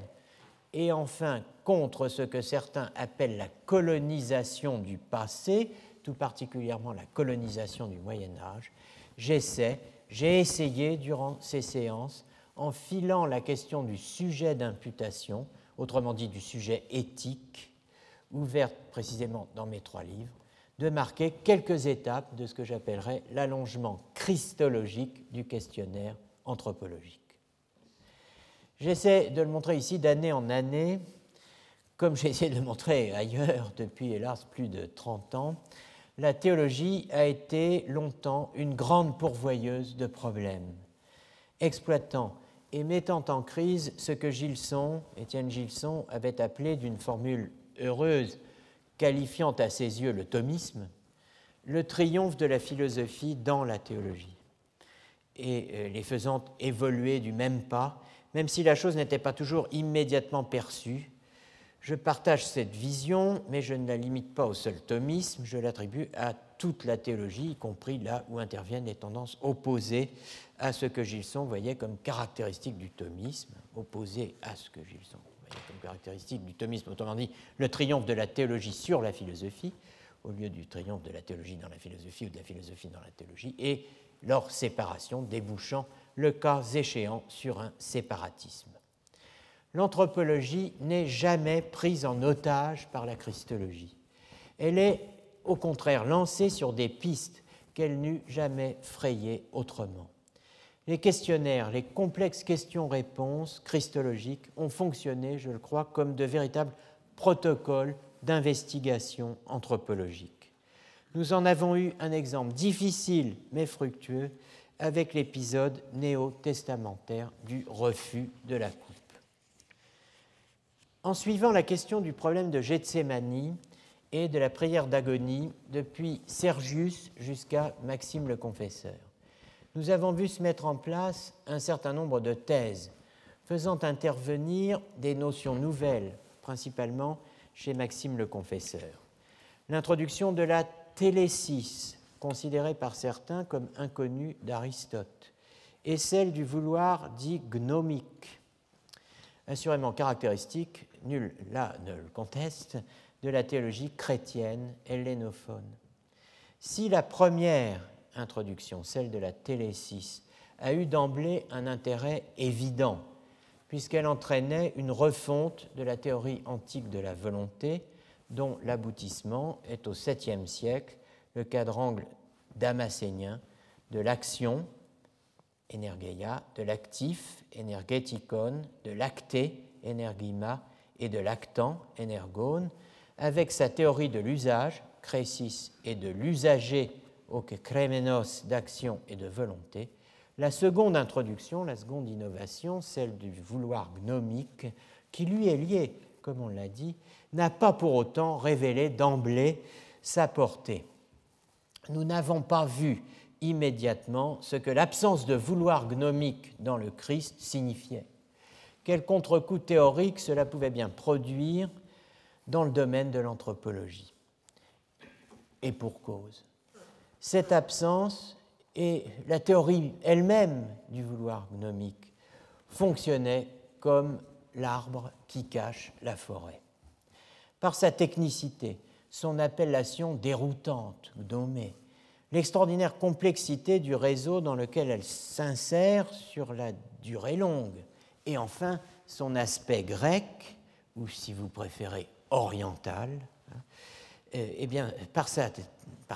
et enfin contre ce que certains appellent la colonisation du passé, tout particulièrement la colonisation du Moyen Âge, j'essaie, j'ai essayé durant ces séances, en filant la question du sujet d'imputation, autrement dit du sujet éthique, ouverte précisément dans mes trois livres, de marquer quelques étapes de ce que j'appellerais l'allongement christologique du questionnaire anthropologique. J'essaie de le montrer ici d'année en année, comme j'ai essayé de le montrer ailleurs depuis, hélas, plus de 30 ans. La théologie a été longtemps une grande pourvoyeuse de problèmes, exploitant et mettant en crise ce que Gilson, Étienne Gilson, avait appelé d'une formule heureuse qualifiant à ses yeux le thomisme, le triomphe de la philosophie dans la théologie, et euh, les faisant évoluer du même pas, même si la chose n'était pas toujours immédiatement perçue. Je partage cette vision, mais je ne la limite pas au seul thomisme, je l'attribue à toute la théologie, y compris là où interviennent les tendances opposées à ce que Gilson voyait comme caractéristique du thomisme, opposées à ce que Gilson comme caractéristique du thomisme, autrement dit le triomphe de la théologie sur la philosophie, au lieu du triomphe de la théologie dans la philosophie ou de la philosophie dans la théologie, et leur séparation débouchant, le cas échéant, sur un séparatisme. L'anthropologie n'est jamais prise en otage par la christologie. Elle est au contraire lancée sur des pistes qu'elle n'eût jamais frayées autrement les questionnaires, les complexes questions-réponses christologiques ont fonctionné, je le crois, comme de véritables protocoles d'investigation anthropologique. Nous en avons eu un exemple difficile mais fructueux avec l'épisode néo-testamentaire du refus de la coupe. En suivant la question du problème de Gethsemane et de la prière d'agonie depuis Sergius jusqu'à Maxime le Confesseur, nous avons vu se mettre en place un certain nombre de thèses faisant intervenir des notions nouvelles, principalement chez Maxime le Confesseur. L'introduction de la télésis, considérée par certains comme inconnue d'Aristote, et celle du vouloir dit gnomique, assurément caractéristique, nul là ne le conteste, de la théologie chrétienne hellénophone. Si la première introduction, celle de la télésis, a eu d'emblée un intérêt évident, puisqu'elle entraînait une refonte de la théorie antique de la volonté, dont l'aboutissement est au 7e siècle le quadrangle damascénien de l'action, energeia, de l'actif, energetikon, de l'acté, energima, et de l'actant, energone, avec sa théorie de l'usage, crésis, et de l'usager, au kremenos, d'action et de volonté. La seconde introduction, la seconde innovation, celle du vouloir gnomique, qui lui est liée, comme on l'a dit, n'a pas pour autant révélé d'emblée sa portée nous n'avons pas vu immédiatement ce que l'absence de vouloir gnomique dans le Christ signifiait. Quel contre-coup théorique cela pouvait bien produire dans le domaine de l'anthropologie? Et pour cause. Cette absence et la théorie elle-même du vouloir gnomique fonctionnaient comme l'arbre qui cache la forêt. Par sa technicité, son appellation déroutante, nommée, l'extraordinaire complexité du réseau dans lequel elle s'insère sur la durée longue, et enfin son aspect grec, ou si vous préférez oriental, eh bien, par,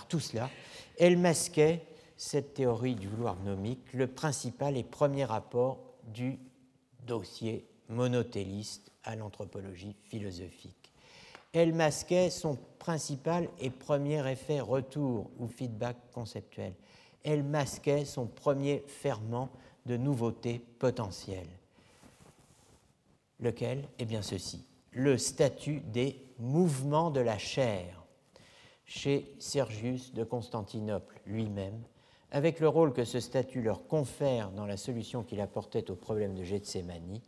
tout cela, elle masquait cette théorie du vouloir gnomique, le principal et premier rapport du dossier monotéliste à l'anthropologie philosophique elle masquait son principal et premier effet retour ou feedback conceptuel. Elle masquait son premier ferment de nouveauté potentielle. Lequel? Eh bien ceci, le statut des mouvements de la chair chez Sergius de Constantinople lui-même, avec le rôle que ce statut leur confère dans la solution qu'il apportait au problème de Gethsemane,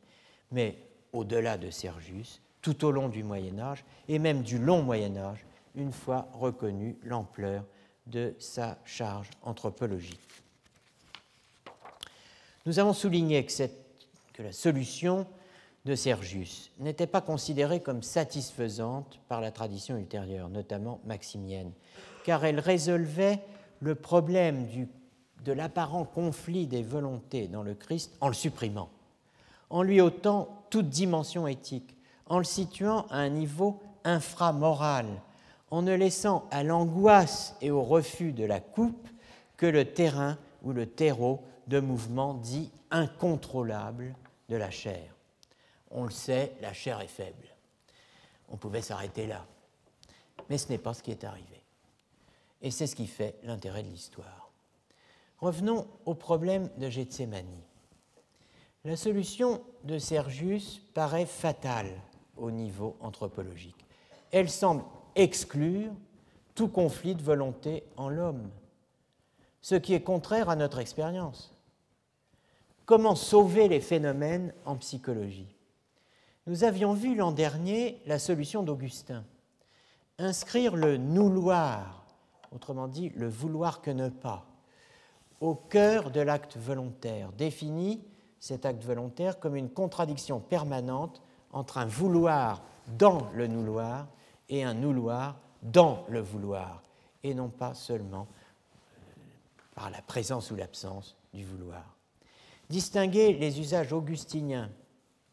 mais au-delà de Sergius, tout au long du Moyen Âge et même du long Moyen Âge, une fois reconnue l'ampleur de sa charge anthropologique. Nous avons souligné que, que la solution de Sergius n'était pas considérée comme satisfaisante par la tradition ultérieure, notamment maximienne, car elle résolvait le problème du, de l'apparent conflit des volontés dans le Christ en le supprimant, en lui ôtant toute dimension éthique, en le situant à un niveau inframoral, en ne laissant à l'angoisse et au refus de la coupe que le terrain ou le terreau de mouvement dit incontrôlable de la chair. On le sait, la chair est faible. On pouvait s'arrêter là. Mais ce n'est pas ce qui est arrivé. Et c'est ce qui fait l'intérêt de l'histoire. Revenons au problème de Gethsemane. La solution de Sergius paraît fatale au niveau anthropologique. Elle semble exclure tout conflit de volonté en l'homme, ce qui est contraire à notre expérience. Comment sauver les phénomènes en psychologie? Nous avions vu l'an dernier la solution d'Augustin. Inscrire le nouloir, autrement dit le vouloir que ne pas, au cœur de l'acte volontaire, définit cet acte volontaire comme une contradiction permanente entre un vouloir dans le nouloir et un nouloir dans le vouloir, et non pas seulement par la présence ou l'absence du vouloir. Distinguer les usages augustiniens,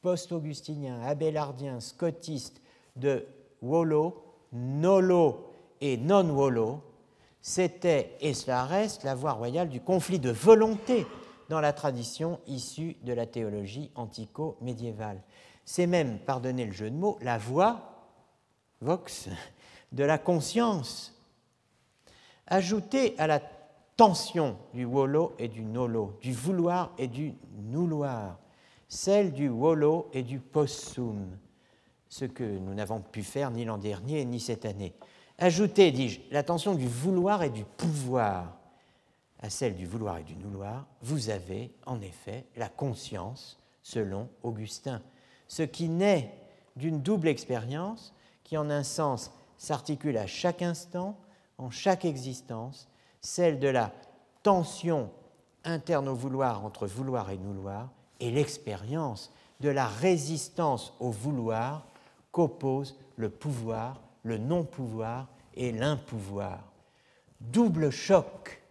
post-augustiniens, abélardiens, scottistes de wolo, nolo et non-wolo, c'était, et cela reste, la voie royale du conflit de volonté dans la tradition issue de la théologie antico-médiévale. C'est même, pardonnez le jeu de mots, la voix, vox, de la conscience. Ajoutez à la tension du wolo et du nolo, du vouloir et du nouloir, celle du wolo et du possum, ce que nous n'avons pu faire ni l'an dernier ni cette année. Ajoutez, dis-je, la tension du vouloir et du pouvoir à celle du vouloir et du nouloir, vous avez en effet la conscience, selon Augustin, ce qui naît d'une double expérience qui en un sens s'articule à chaque instant, en chaque existence, celle de la tension interne au vouloir entre vouloir et nouloir, et l'expérience de la résistance au vouloir qu'oppose le pouvoir, le non-pouvoir et l'impouvoir. Double choc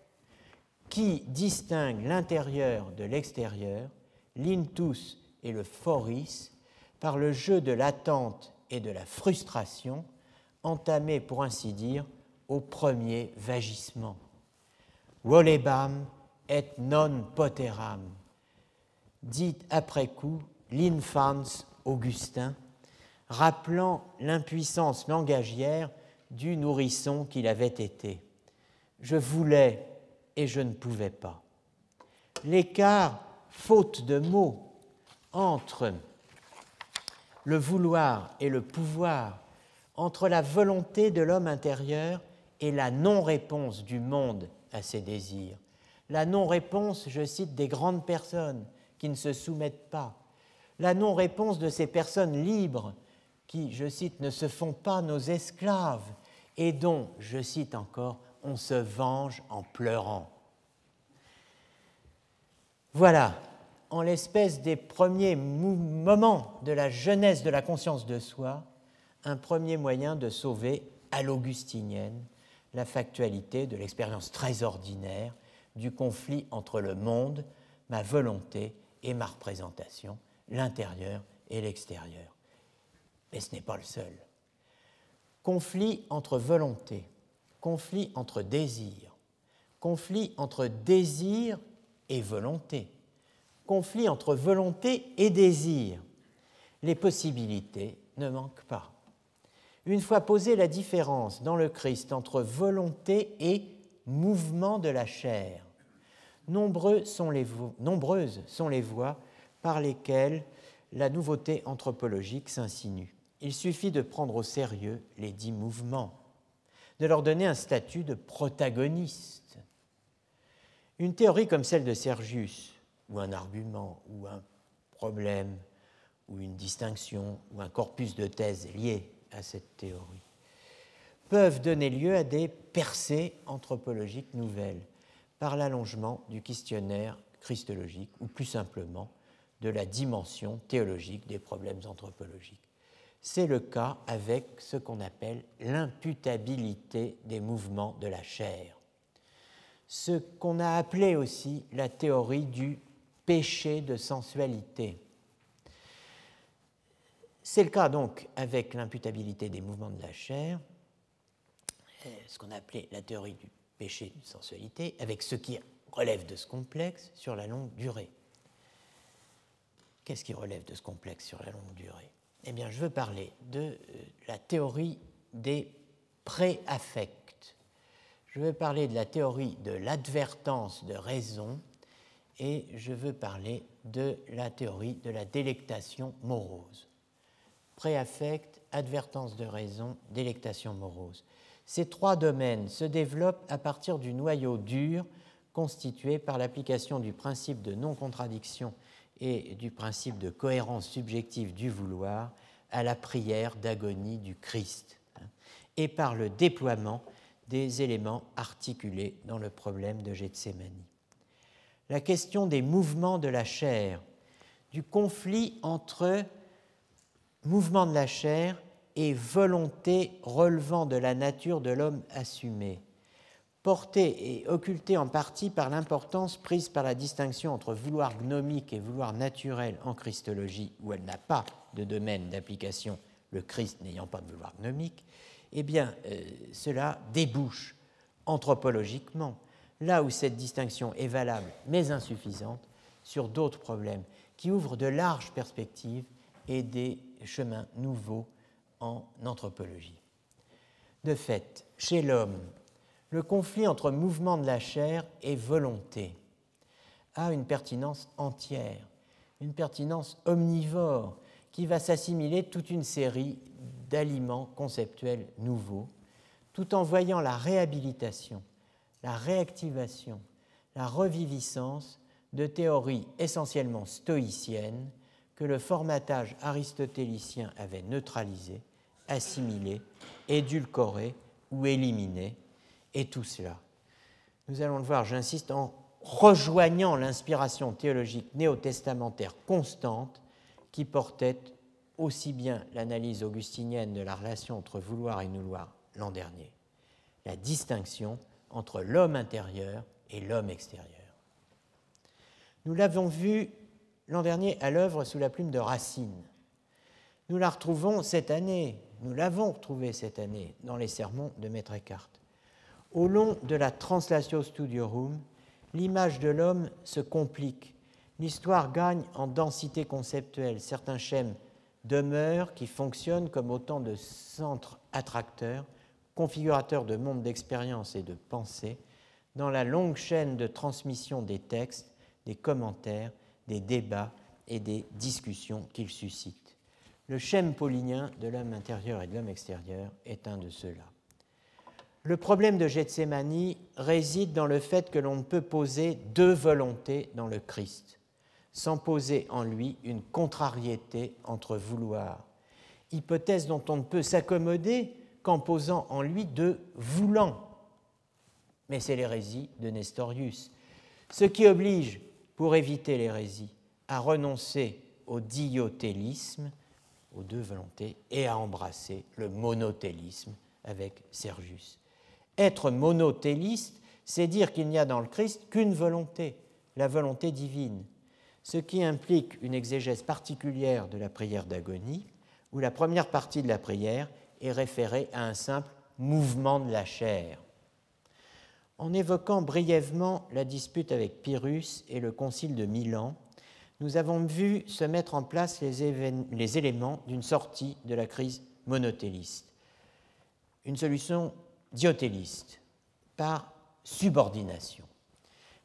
qui distingue l'intérieur de l'extérieur, l'intus et le foris, par le jeu de l'attente et de la frustration, entamé pour ainsi dire au premier vagissement. Volebam et non poteram, dit après coup l'infans Augustin, rappelant l'impuissance langagière du nourrisson qu'il avait été. Je voulais et je ne pouvais pas. L'écart, faute de mots, entre le vouloir et le pouvoir, entre la volonté de l'homme intérieur et la non-réponse du monde à ses désirs. La non-réponse, je cite, des grandes personnes qui ne se soumettent pas. La non-réponse de ces personnes libres qui, je cite, ne se font pas nos esclaves et dont, je cite encore, on se venge en pleurant. Voilà, en l'espèce des premiers moments de la jeunesse de la conscience de soi, un premier moyen de sauver à l'augustinienne la factualité de l'expérience très ordinaire du conflit entre le monde, ma volonté et ma représentation, l'intérieur et l'extérieur. Mais ce n'est pas le seul. Conflit entre volonté, conflit entre désir, conflit entre désir et volonté, conflit entre volonté et désir. Les possibilités ne manquent pas. Une fois posée la différence dans le Christ entre volonté et mouvement de la chair, nombreuses sont les, voies par lesquelles la nouveauté anthropologique s'insinue. Il suffit de prendre au sérieux les dix mouvements, de leur donner un statut de protagoniste. Une théorie comme celle de Sergius, ou un argument, ou un problème, ou une distinction, ou un corpus de thèses liés à cette théorie, peuvent donner lieu à des percées anthropologiques nouvelles par l'allongement du questionnaire christologique, ou plus simplement de la dimension théologique des problèmes anthropologiques. C'est le cas avec ce qu'on appelle l'imputabilité des mouvements de la chair, ce qu'on a appelé aussi la théorie du péché de sensualité. C'est le cas donc avec l'imputabilité des mouvements de la chair, euh, ce qu'on a appelé la théorie du péché de sensualité, avec ce qui relève de ce complexe sur la longue durée. Qu'est-ce qui relève de ce complexe sur la longue durée? Eh bien, je veux parler de euh, la théorie des préaffects. Je veux parler de la théorie de l'advertence de raison et je veux parler de la théorie de la délectation morose. Préaffect, advertence de raison, délectation morose. Ces trois domaines se développent à partir du noyau dur constitué par l'application du principe de non-contradiction et du principe de cohérence subjective du vouloir à la prière d'agonie du Christ, hein, et par le déploiement des éléments articulés dans le problème de Gethsemane. La question des mouvements de la chair, du conflit entre mouvement de la chair et volonté relevant de la nature de l'homme assumé, portée et occultée en partie par l'importance prise par la distinction entre vouloir gnomique et vouloir naturel en Christologie, où elle n'a pas de domaine d'application, le Christ n'ayant pas de vouloir gnomique, eh bien, euh, cela débouche anthropologiquement là où cette distinction est valable mais insuffisante, sur d'autres problèmes qui ouvrent de larges perspectives et des chemins nouveaux en anthropologie. De fait, chez l'homme, le conflit entre mouvement de la chair et volonté a une pertinence entière, une pertinence omnivore qui va s'assimiler toute une série d'aliments conceptuels nouveaux, tout en voyant la réhabilitation, la réactivation, la reviviscence de théories essentiellement stoïciennes que le formatage aristotélicien avait neutralisées, assimilées, édulcorées ou éliminées, et tout cela. Nous allons le voir, j'insiste, en rejoignant l'inspiration théologique néo-testamentaire constante qui portait aussi bien l'analyse augustinienne de la relation entre vouloir et vouloir l'an dernier, la distinction entre l'homme intérieur et l'homme extérieur. Nous l'avons vu l'an dernier à l'œuvre sous la plume de Racine. Nous la retrouvons cette année, nous l'avons retrouvée cette année dans les sermons de Maître Eckhart. Au long de la Translatio Studiorum, l'image de l'homme se complique. L'histoire gagne en densité conceptuelle. Certains schèmes demeurent qui fonctionnent comme autant de centres attracteurs, configurateurs de mondes d'expérience et de pensée, dans la longue chaîne de transmission des textes, des commentaires, des débats et des discussions qu'ils suscitent. Le schème paulinien de l'homme intérieur et de l'homme extérieur est un de ceux-là. Le problème de Gethsemane réside dans le fait que l'on ne peut poser deux volontés dans le Christ, sans poser en lui une contrariété entre vouloir, hypothèse dont on ne peut s'accommoder qu'en posant en lui deux voulants. Mais c'est l'hérésie de Nestorius, ce qui oblige, pour éviter l'hérésie, à renoncer au diothélisme, aux deux volontés, et à embrasser le monothélisme avec Sergius. Être monothéliste, c'est dire qu'il n'y a dans le Christ qu'une volonté, la volonté divine, ce qui implique une exégèse particulière de la prière d'agonie, où la première partie de la prière est référée à un simple mouvement de la chair. En évoquant brièvement la dispute avec Pyrrhus et le concile de Milan, nous avons vu se mettre en place les, éléments d'une sortie de la crise monothéliste. Une solution diotéliste, par subordination.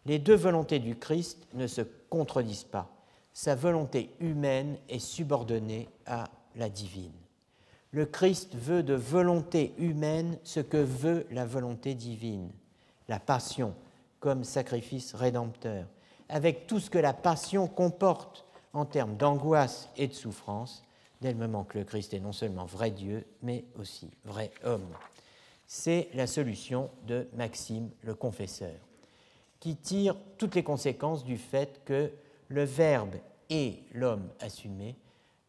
Les deux volontés du Christ ne se contredisent pas. Sa volonté humaine est subordonnée à la divine. Le Christ veut de volonté humaine ce que veut la volonté divine, la passion comme sacrifice rédempteur, avec tout ce que la passion comporte en termes d'angoisse et de souffrance, dès le moment que le Christ est non seulement vrai Dieu, mais aussi vrai homme c'est la solution de Maxime le confesseur, qui tire toutes les conséquences du fait que le Verbe et l'homme assumé,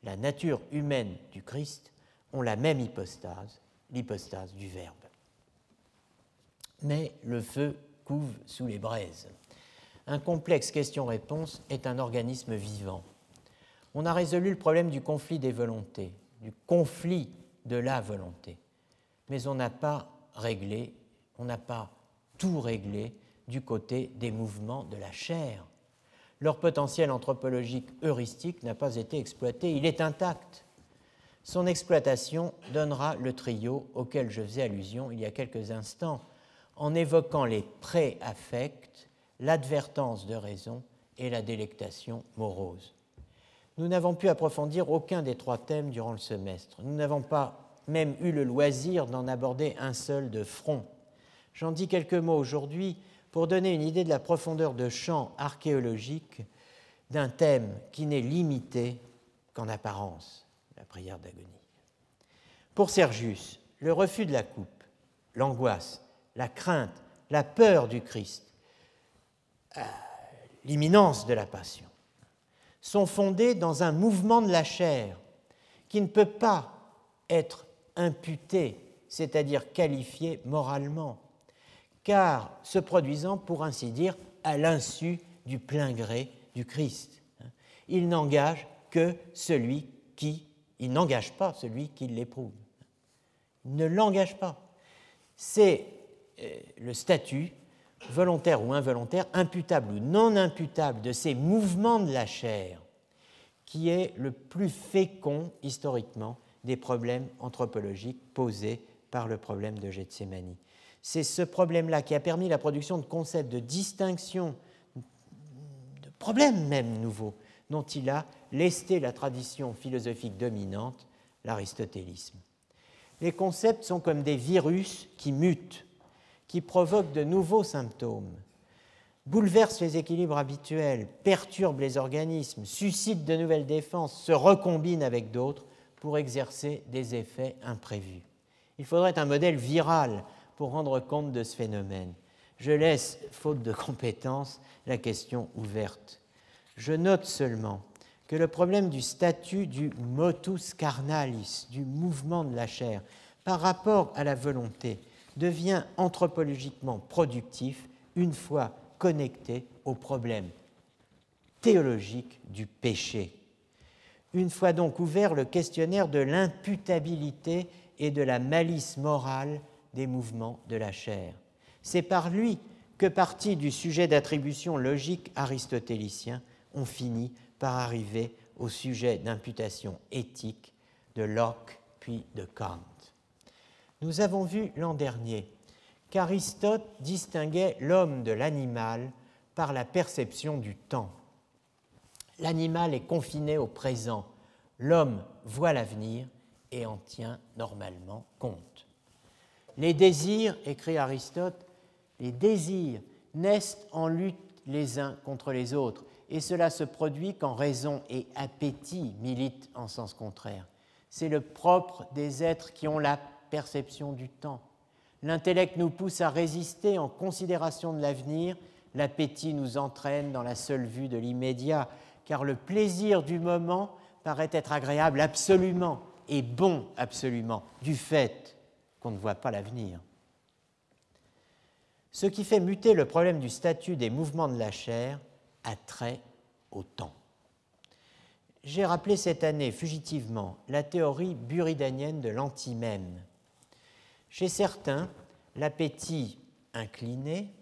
la nature humaine du Christ, ont la même hypostase, l'hypostase du Verbe. Mais le feu couve sous les braises. Un complexe question-réponse est un organisme vivant. On a résolu le problème du conflit des volontés, du conflit de la volonté mais on n'a pas réglé, on n'a pas tout réglé du côté des mouvements de la chair. Leur potentiel anthropologique heuristique n'a pas été exploité, il est intact. Son exploitation donnera le trio auquel je faisais allusion il y a quelques instants, en évoquant les pré-affects, l'advertence de raison et la délectation morose. Nous n'avons pu approfondir aucun des trois thèmes durant le semestre. Nous n'avons pas même eu le loisir d'en aborder un seul de front. J'en dis quelques mots aujourd'hui pour donner une idée de la profondeur de champ archéologique d'un thème qui n'est limité qu'en apparence, la prière d'agonie. Pour Sergius, le refus de la coupe, l'angoisse, la crainte, la peur du Christ, l'imminence de la passion, sont fondés dans un mouvement de la chair qui ne peut pas être imputé, c'est-à-dire qualifié moralement, car se produisant, pour ainsi dire, à l'insu du plein gré du Christ. Il n'engage que celui qui, il n'engage pas celui qui l'éprouve. Il ne l'engage pas. C'est euh, le statut, volontaire ou involontaire, imputable ou non imputable de ces mouvements de la chair, qui est le plus fécond historiquement des problèmes anthropologiques posés par le problème de Gethsemane. C'est ce problème-là qui a permis la production de concepts de distinction, de problèmes même nouveaux, dont il a lesté la tradition philosophique dominante, l'aristotélisme. Les concepts sont comme des virus qui mutent, qui provoquent de nouveaux symptômes, bouleversent les équilibres habituels, perturbent les organismes, suscitent de nouvelles défenses, se recombinent avec d'autres pour exercer des effets imprévus. Il faudrait un modèle viral pour rendre compte de ce phénomène. Je laisse, faute de compétences, la question ouverte. Je note seulement que le problème du statut du motus carnalis, du mouvement de la chair, par rapport à la volonté, devient anthropologiquement productif une fois connecté au problème théologique du péché. Une fois donc ouvert le questionnaire de l'imputabilité et de la malice morale des mouvements de la chair. C'est par lui que, parti du sujet d'attribution logique aristotélicien, on finit par arriver au sujet d'imputation éthique de Locke puis de Kant. Nous avons vu l'an dernier qu'Aristote distinguait l'homme de l'animal par la perception du temps. L'animal est confiné au présent, l'homme voit l'avenir et en tient normalement compte. Les désirs, écrit Aristote, les désirs naissent en lutte les uns contre les autres, et cela se produit quand raison et appétit militent en sens contraire. C'est le propre des êtres qui ont la perception du temps. L'intellect nous pousse à résister en considération de l'avenir, l'appétit nous entraîne dans la seule vue de l'immédiat, car le plaisir du moment paraît être agréable absolument et bon absolument, du fait qu'on ne voit pas l'avenir. Ce qui fait muter le problème du statut des mouvements de la chair a trait au temps. J'ai rappelé cette année fugitivement la théorie buridanienne de l'antimème. Chez certains, l'appétit incliné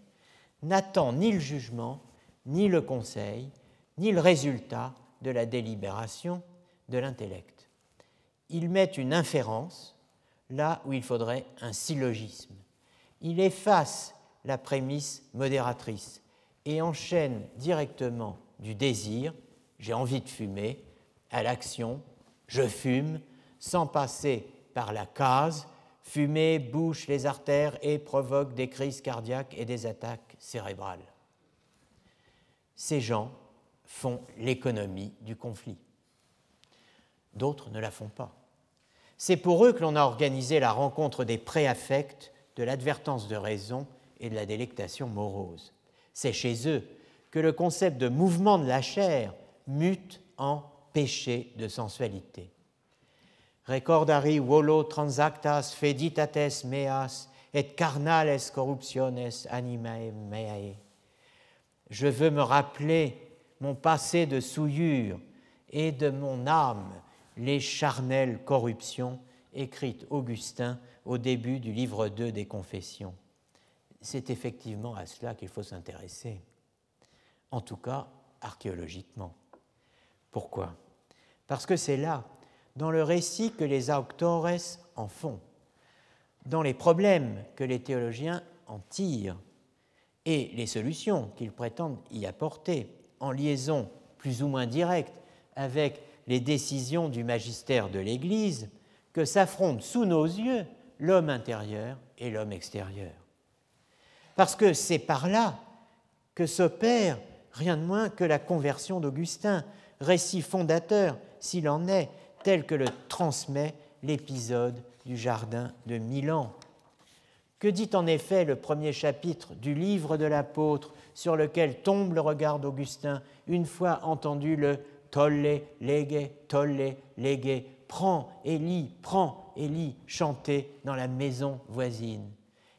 n'attend ni le jugement, ni le conseil, ni le résultat de la délibération de l'intellect. Il met une inférence là où il faudrait un syllogisme. Il efface la prémisse modératrice et enchaîne directement du désir, j'ai envie de fumer, à l'action, je fume, sans passer par la case, fumer bouche les artères et provoque des crises cardiaques et des attaques cérébrales. Ces gens font l'économie du conflit. D'autres ne la font pas. C'est pour eux que l'on a organisé la rencontre des préaffects, de l'advertence de raison et de la délectation morose. C'est chez eux que le concept de mouvement de la chair mute en péché de sensualité. Recordari volo transactas feditates meas et carnales corruptiones animae meae. Je veux me rappeler mon passé de souillure et de mon âme les charnelles corruptions écrites Augustin au début du livre 2 des Confessions. C'est effectivement à cela qu'il faut s'intéresser, en tout cas archéologiquement. Pourquoi? Parce que c'est là, dans le récit que les auctores en font, dans les problèmes que les théologiens en tirent et les solutions qu'ils prétendent y apporter, en liaison plus ou moins directe avec les décisions du magistère de l'Église, que s'affrontent sous nos yeux l'homme intérieur et l'homme extérieur. Parce que c'est par là que s'opère rien de moins que la conversion d'Augustin, récit fondateur, s'il en est, tel que le transmet l'épisode du Jardin de Milan. Que dit en effet le premier chapitre du livre de l'apôtre sur lequel tombe le regard d'Augustin une fois entendu le tolle, légué, tolle, légué, prends et lis, prends et lis, chanter dans la maison voisine.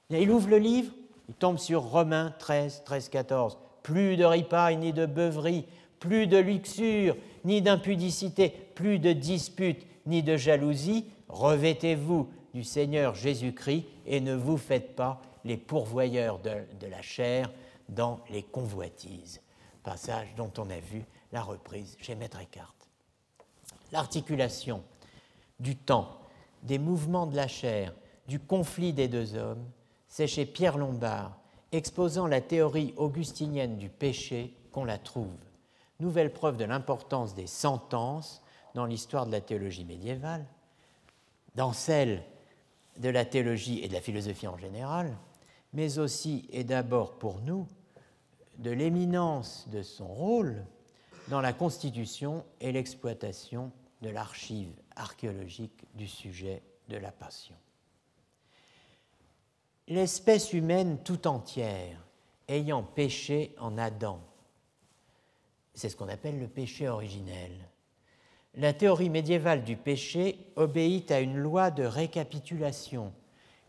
Il ouvre le livre, il tombe sur Romains 13, 13, 14. Plus de ripaille ni de beuverie, plus de luxure ni d'impudicité, plus de disputes ni de jalousie. Revêtez-vous du Seigneur Jésus-Christ et ne vous faites pas les pourvoyeurs de, de la chair dans les convoitises. Passage dont on a vu la reprise chez Maître Eckhart. L'articulation du temps, des mouvements de la chair, du conflit des deux hommes, c'est chez Pierre Lombard, exposant la théorie augustinienne du péché, qu'on la trouve. Nouvelle preuve de l'importance des sentences dans l'histoire de la théologie médiévale, dans celle de la théologie et de la philosophie en général, mais aussi et d'abord pour nous de l'éminence de son rôle dans la constitution et l'exploitation de l'archive archéologique du sujet de la passion. L'espèce humaine tout entière ayant péché en Adam, c'est ce qu'on appelle le péché originel. La théorie médiévale du péché obéit à une loi de récapitulation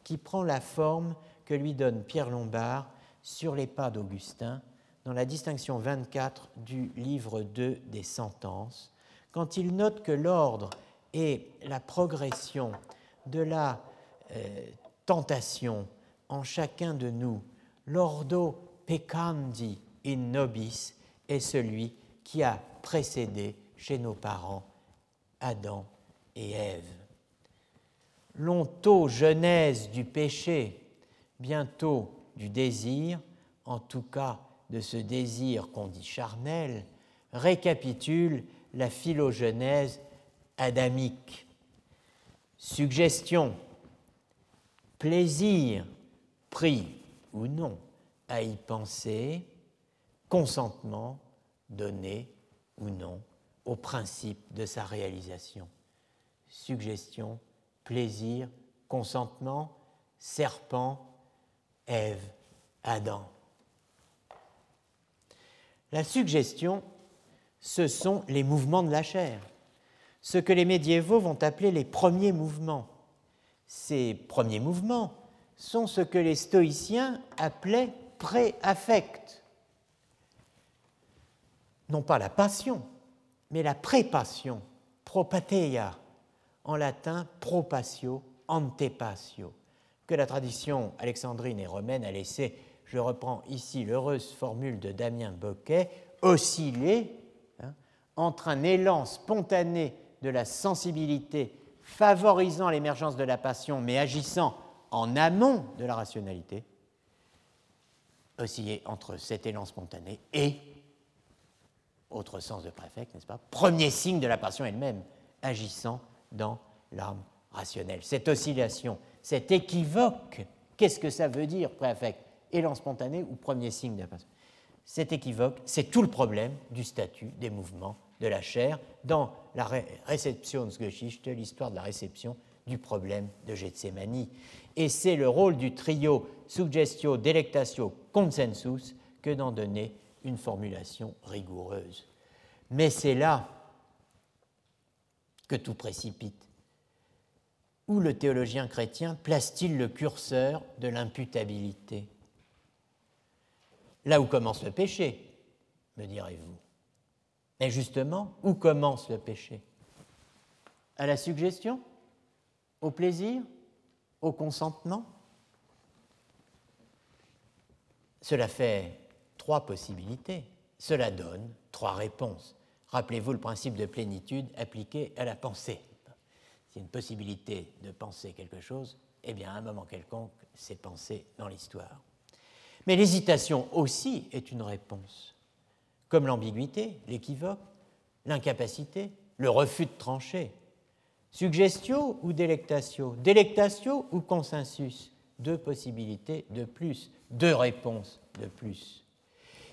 qui prend la forme que lui donne Pierre Lombard sur les pas d'Augustin dans la distinction 24 du livre 2 des sentences, quand il note que l'ordre et la progression de la euh, tentation en chacun de nous, l'ordo peccandi in nobis, est celui qui a précédé chez nos parents Adam et Ève. L'ontogenèse du péché, bientôt du désir, en tout cas de ce désir qu'on dit charnel, récapitule la philogenèse adamique. Suggestion, plaisir, pris ou non à y penser, consentement donné ou non au principe de sa réalisation. Suggestion, plaisir, consentement, serpent, Ève, Adam. La suggestion, ce sont les mouvements de la chair, ce que les médiévaux vont appeler les premiers mouvements. Ces premiers mouvements sont ce que les stoïciens appelaient pré-affect. Non pas la passion, mais la prépassion, propateia, en latin propatio, antepatio, que la tradition alexandrine et romaine a laissé je reprends ici l'heureuse formule de Damien Boquet, osciller hein, entre un élan spontané de la sensibilité favorisant l'émergence de la passion mais agissant en amont de la rationalité, osciller entre cet élan spontané et, autre sens de préfect, n'est-ce pas, premier signe de la passion elle-même, agissant dans l'âme rationnelle. Cette oscillation, cet équivoque, qu'est-ce que ça veut dire, préfect élan spontané ou premier signe de la passion? C'est équivoque, c'est tout le problème du statut des mouvements de la chair dans la Rezeptionsgeschichte, l'histoire de la réception du problème de Gethsemane. Et c'est le rôle du trio suggestio, delectatio, consensus que d'en donner une formulation rigoureuse. Mais c'est là que tout précipite. Où le théologien chrétien place-t-il le curseur de l'imputabilité? Là où commence le péché, me direz-vous. Mais justement, où commence le péché? À la suggestion? Au plaisir? Au consentement? Cela fait trois possibilités. Cela donne trois réponses. Rappelez-vous le principe de plénitude appliqué à la pensée. A une possibilité de penser quelque chose, eh bien, à un moment quelconque, c'est pensé dans l'histoire. Mais l'hésitation aussi est une réponse, comme l'ambiguïté, l'équivoque, l'incapacité, le refus de trancher. Suggestio ou délectatio? Délectatio ou consensus? Deux possibilités de plus, deux réponses de plus.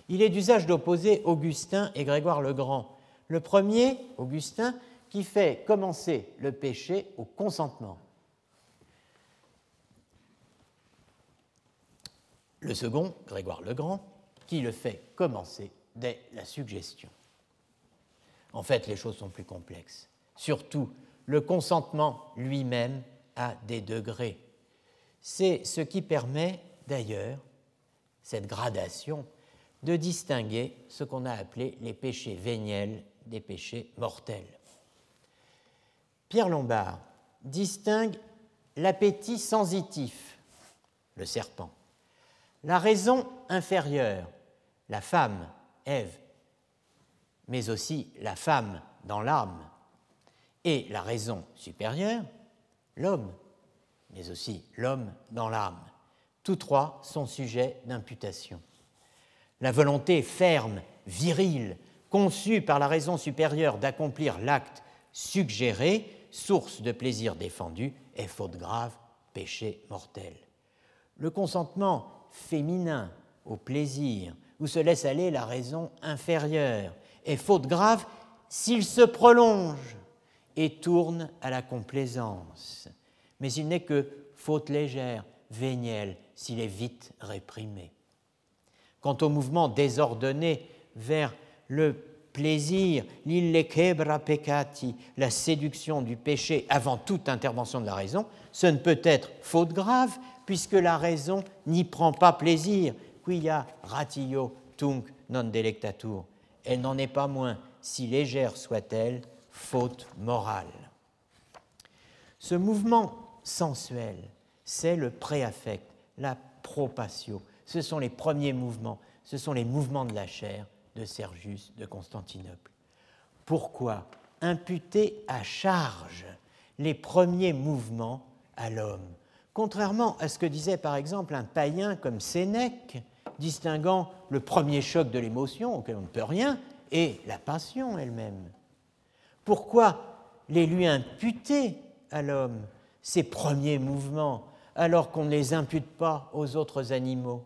Il est d'usage d'opposer Augustin et Grégoire le Grand. Le premier, Augustin, qui fait commencer le péché au consentement. Le second, Grégoire le Grand, qui le fait commencer dès la suggestion. En fait, les choses sont plus complexes. Surtout, le consentement lui-même a des degrés. C'est ce qui permet d'ailleurs, cette gradation, de distinguer ce qu'on a appelé les péchés véniels des péchés mortels. Pierre Lombard distingue l'appétit sensitif, le serpent, la raison inférieure, la femme, Ève, mais aussi la femme dans l'âme, et la raison supérieure, l'homme, mais aussi l'homme dans l'âme. tous trois sont sujets d'imputation. La volonté ferme, virile, conçue par la raison supérieure d'accomplir l'acte suggéré, source de plaisir défendu, est faute grave, péché mortel. Le consentement féminin au plaisir, où se laisse aller la raison inférieure, est faute grave s'il se prolonge et tourne à la complaisance. Mais il n'est que faute légère, vénielle, s'il est vite réprimé. Quant au mouvement désordonné vers le plaisir, l'illequebra peccati, la séduction du péché avant toute intervention de la raison, ce ne peut être faute grave, puisque la raison n'y prend pas plaisir, quia ratio tunc non delectatur. Elle n'en est pas moins, si légère soit-elle, faute morale. Ce mouvement sensuel, c'est le préaffect, la propatio. Ce sont les premiers mouvements, ce sont les mouvements de la chair de Sergius de Constantinople. Pourquoi imputer à charge les premiers mouvements à l'homme? Contrairement à ce que disait par exemple un païen comme Sénèque, distinguant le premier choc de l'émotion, auquel on ne peut rien, et la passion elle-même. Pourquoi les lui imputer à l'homme, ces premiers mouvements, alors qu'on ne les impute pas aux autres animaux?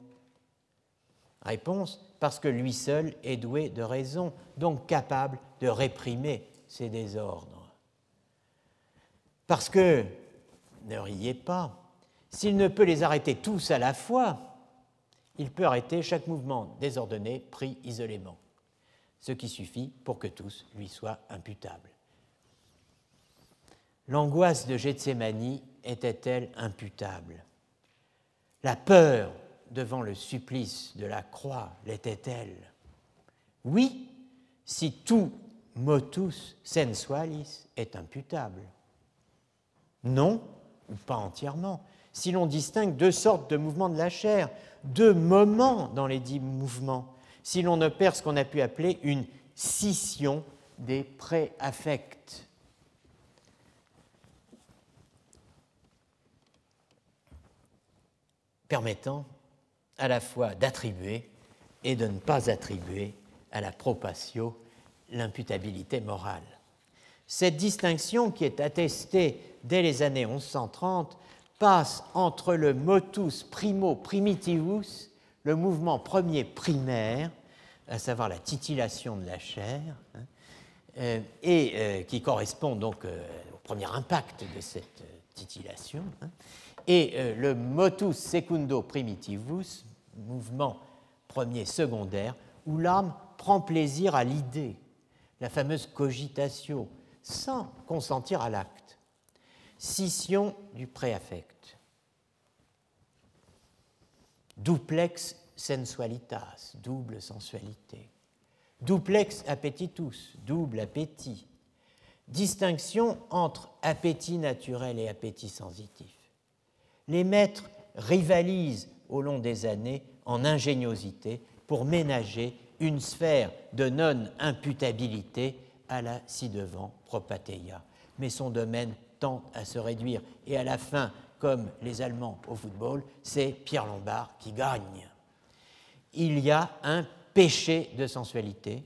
Réponse, parce que lui seul est doué de raison, donc capable de réprimer ces désordres. Parce que, ne riez pas, s'il ne peut les arrêter tous à la fois, il peut arrêter chaque mouvement désordonné pris isolément, ce qui suffit pour que tous lui soient imputables. L'angoisse de Gethsemane était-elle imputable? La peur devant le supplice de la croix l'était-elle? Oui, si tout motus sensualis est imputable. Non, ou pas entièrement, si l'on distingue deux sortes de mouvements de la chair, deux moments dans les dix mouvements, si l'on opère ce qu'on a pu appeler une scission des préaffects. permettant à la fois d'attribuer et de ne pas attribuer à la propatio l'imputabilité morale. Cette distinction, qui est attestée dès les années 1130, passe entre le motus primo primitivus, le mouvement premier primaire, à savoir la titillation de la chair, hein, euh, et euh, qui correspond donc euh, au premier impact de cette titillation, hein, et le motus secundo primitivus, mouvement premier secondaire, où l'âme prend plaisir à l'idée, la fameuse cogitatio, sans consentir à l'acte. Scission du préaffect. Duplex sensualitas, double sensualité. Duplex appetitus, double appétit. Distinction entre appétit naturel et appétit sensitif. Les maîtres rivalisent au long des années en ingéniosité pour ménager une sphère de non-imputabilité à la ci-devant propateia. Mais son domaine tend à se réduire. Et à la fin, comme les Allemands au football, c'est Pierre Lombard qui gagne. Il y a un péché de sensualité.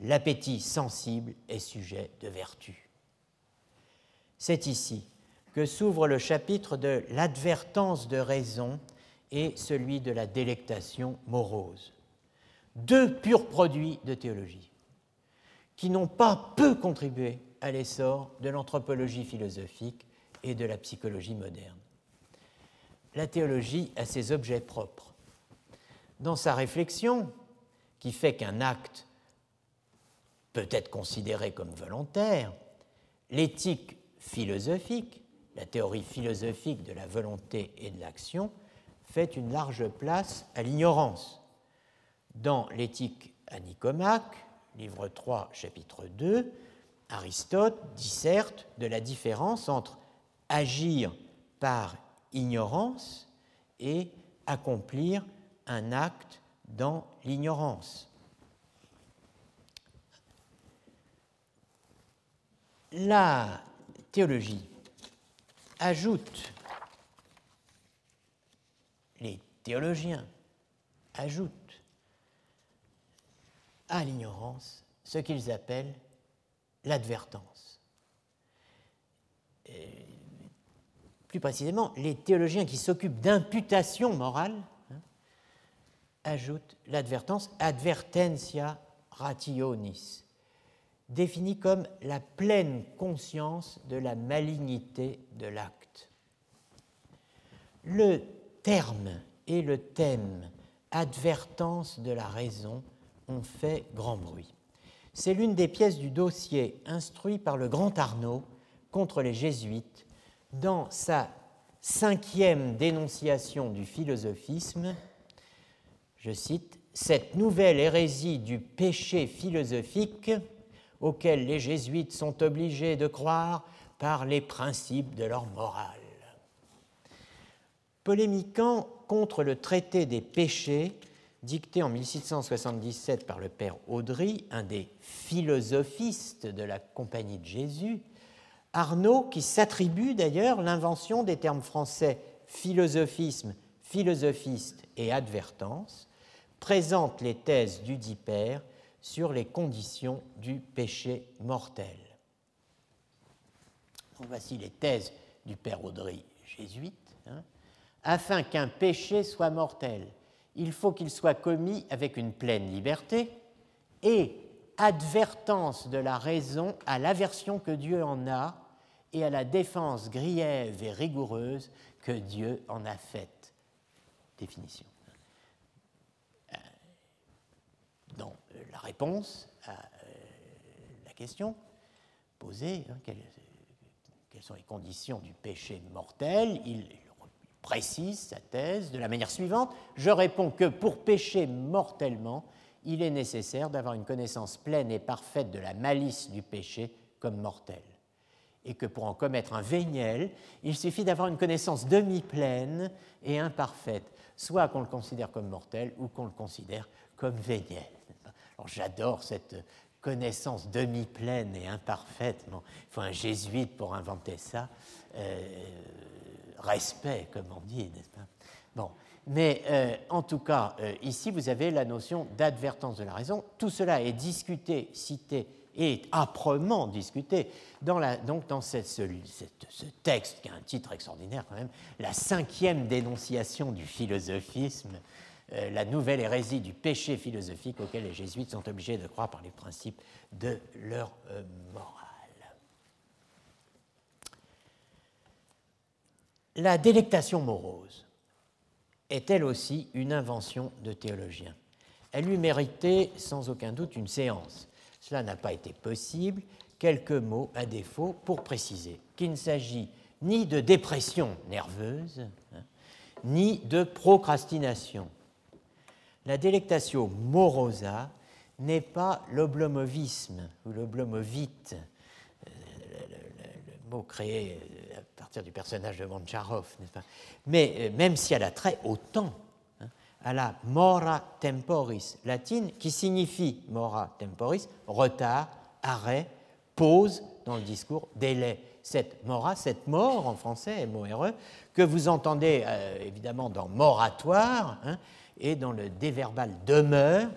L'appétit sensible est sujet de vertu. C'est ici que s'ouvre le chapitre de l'advertence de raison et celui de la délectation morose. Deux purs produits de théologie qui n'ont pas peu contribué à l'essor de l'anthropologie philosophique et de la psychologie moderne. La théologie a ses objets propres. Dans sa réflexion, qui fait qu'un acte peut être considéré comme volontaire, l'éthique philosophique, la théorie philosophique de la volonté et de l'action, fait une large place à l'ignorance. Dans l'éthique à Nicomaque, livre 3, chapitre 2, Aristote disserte de la différence entre agir par ignorance et accomplir un acte dans l'ignorance. La théologie ajoute les théologiens ajoutent à l'ignorance ce qu'ils appellent l'advertance. Plus précisément, les théologiens qui s'occupent d'imputation morale hein, ajoutent l'advertance advertentia rationis, définie comme la pleine conscience de la malignité de l'acte. Le terme et le thème advertence de la raison ont fait grand bruit. C'est l'une des pièces du dossier instruit par le grand Arnaud contre les jésuites dans sa cinquième dénonciation du philosophisme. Je cite, Cette nouvelle hérésie du péché philosophique auquel les jésuites sont obligés de croire par les principes de leur morale. Polémiquant contre le traité des péchés, dicté en 1677 par le père Audry, un des philosophistes de la Compagnie de Jésus, Arnaud, qui s'attribue d'ailleurs l'invention des termes français philosophisme, philosophiste et advertence, présente les thèses du dit père sur les conditions du péché mortel. voici les thèses du père Audry, jésuite. Hein. Afin qu'un péché soit mortel, il faut qu'il soit commis avec une pleine liberté et advertance de la raison à l'aversion que Dieu en a et à la défense griève et rigoureuse que Dieu en a faite. Définition. Euh, dans la réponse à euh, la question posée, hein, quelles, sont les conditions du péché mortel, précise sa thèse de la manière suivante. Je réponds que pour pécher mortellement, il est nécessaire d'avoir une connaissance pleine et parfaite de la malice du péché comme mortel. Et que pour en commettre un véniel, il suffit d'avoir une connaissance demi-pleine et imparfaite, soit qu'on le considère comme mortel ou qu'on le considère comme véniel. Alors j'adore cette connaissance demi-pleine et imparfaite. il faut un jésuite pour inventer ça. Euh, respect, comme on dit, n'est-ce pas? Bon, mais euh, en tout cas, euh, ici, vous avez la notion d'advertence de la raison. Tout cela est discuté, cité et âprement discuté dans, la, donc ce, texte qui a un titre extraordinaire quand même, la cinquième dénonciation du philosophisme, euh, la nouvelle hérésie du péché philosophique auquel les jésuites sont obligés de croire par les principes de leur morale. La délectation morose est elle aussi une invention de théologien. Elle lui méritait sans aucun doute une séance. Cela n'a pas été possible. Quelques mots à défaut pour préciser qu'il ne s'agit ni de dépression nerveuse, hein, ni de procrastination. La délectatio morosa n'est pas l'oblomovisme ou l'oblomovite, euh, le, mot créé partir du personnage de Moncharov, n'est-ce pas? Mais euh, même si elle a trait au temps, hein, à la mora temporis latine, qui signifie mora temporis, retard, arrêt, pause dans le discours, délai. Cette mora, cette mort en français, M-O-R-E, que vous entendez euh, évidemment dans moratoire hein, et dans le déverbal demeure,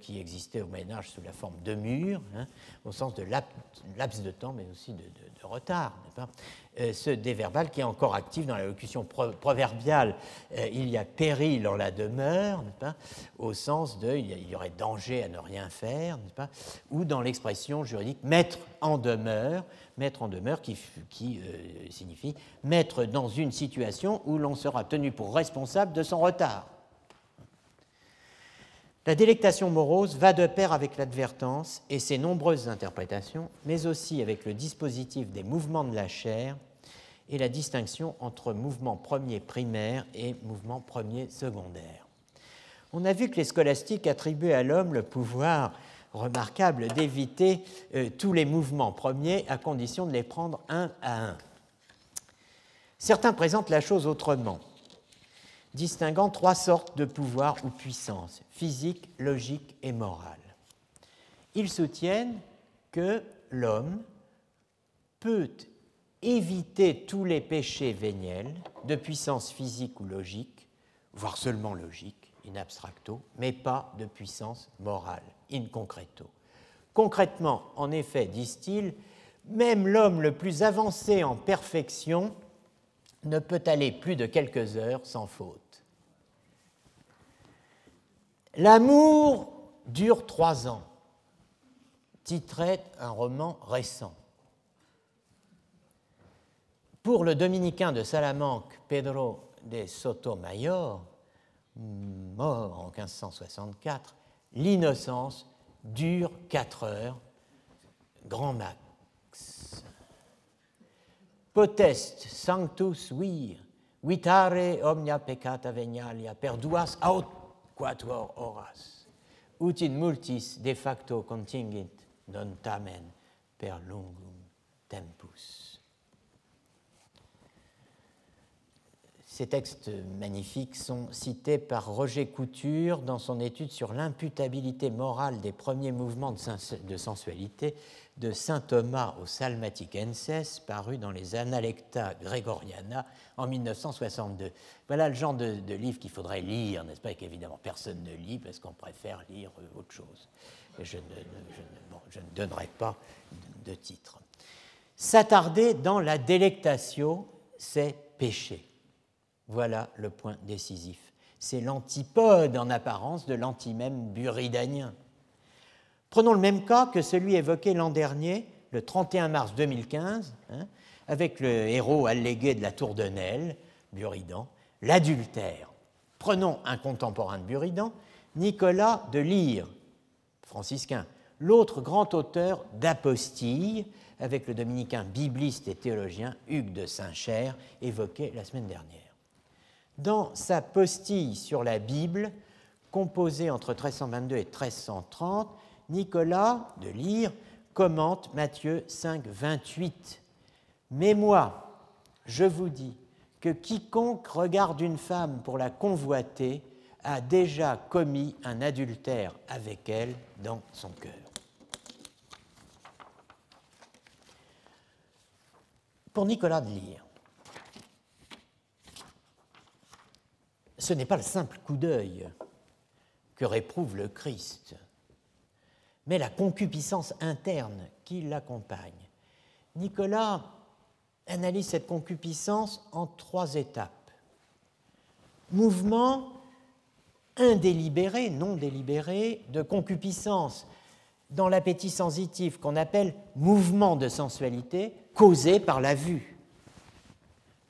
qui existait au Moyen Âge sous la forme de mur, hein, au sens de laps de temps, mais aussi de, retard. Euh, ce déverbal qui est encore actif dans la locution proverbiale, euh, il y a péril en la demeure, pas, au sens de il y, aurait danger à ne rien faire, pas, ou dans l'expression juridique mettre en demeure, mettre en demeure qui signifie mettre dans une situation où l'on sera tenu pour responsable de son retard. La délectation morose va de pair avec l'advertence et ses nombreuses interprétations, mais aussi avec le dispositif des mouvements de la chair et la distinction entre mouvement premier primaire et mouvement premier secondaire. On a vu que les scolastiques attribuaient à l'homme le pouvoir remarquable d'éviter euh, tous les mouvements premiers à condition de les prendre un à un. Certains présentent la chose autrement distinguant trois sortes de pouvoir ou puissance, physique, logique et morale. Ils soutiennent que l'homme peut éviter tous les péchés véniels de puissance physique ou logique, voire seulement logique, in abstracto, mais pas de puissance morale, in concreto. Concrètement, en effet, disent-ils, même l'homme le plus avancé en perfection ne peut aller plus de quelques heures sans faute. L'amour dure trois ans, titrait un roman récent. Pour le dominicain de Salamanque, Pedro de Sotomayor, mort en 1564, l'innocence dure quatre heures, grand max. Potest sanctus vir, vitare omnia peccata venialia, perduas aut quatuor horas, ut in multis de facto contingit non tamen per lungum tempus. Ces textes magnifiques sont cités par Roger Couture dans son étude sur l'imputabilité morale des premiers mouvements de sensualité de saint Thomas au Salmaticenses, paru dans les Analecta Gregoriana en 1962. Voilà le genre de, livre qu'il faudrait lire, n'est-ce pas, et qu'évidemment personne ne lit parce qu'on préfère lire autre chose. Je ne, donnerai pas de titre. S'attarder dans la délectation, c'est pécher. Voilà le point décisif. C'est l'antipode en apparence de l'antimème buridanien. Prenons le même cas que celui évoqué l'an dernier, le 31 mars 2015, hein, avec le héros allégué de la tour de Nesle, Buridan, l'adultère. Prenons un contemporain de Buridan, Nicolas de Lyre, franciscain, l'autre grand auteur d'Apostille, avec le dominicain bibliste et théologien Hugues de Saint-Cher, évoqué la semaine dernière. Dans sa postille sur la Bible, composée entre 1322 et 1330, Nicolas de Lyre commente Matthieu 5, 28. Mais moi, je vous dis que quiconque regarde une femme pour la convoiter a déjà commis un adultère avec elle dans son cœur. Pour Nicolas de Lyre, ce n'est pas le simple coup d'œil que réprouve le Christ, mais la concupiscence interne qui l'accompagne. Nicolas analyse cette concupiscence en trois étapes. Mouvement indélibéré, non délibéré, de concupiscence dans l'appétit sensitif qu'on appelle mouvement de sensualité causé par la vue.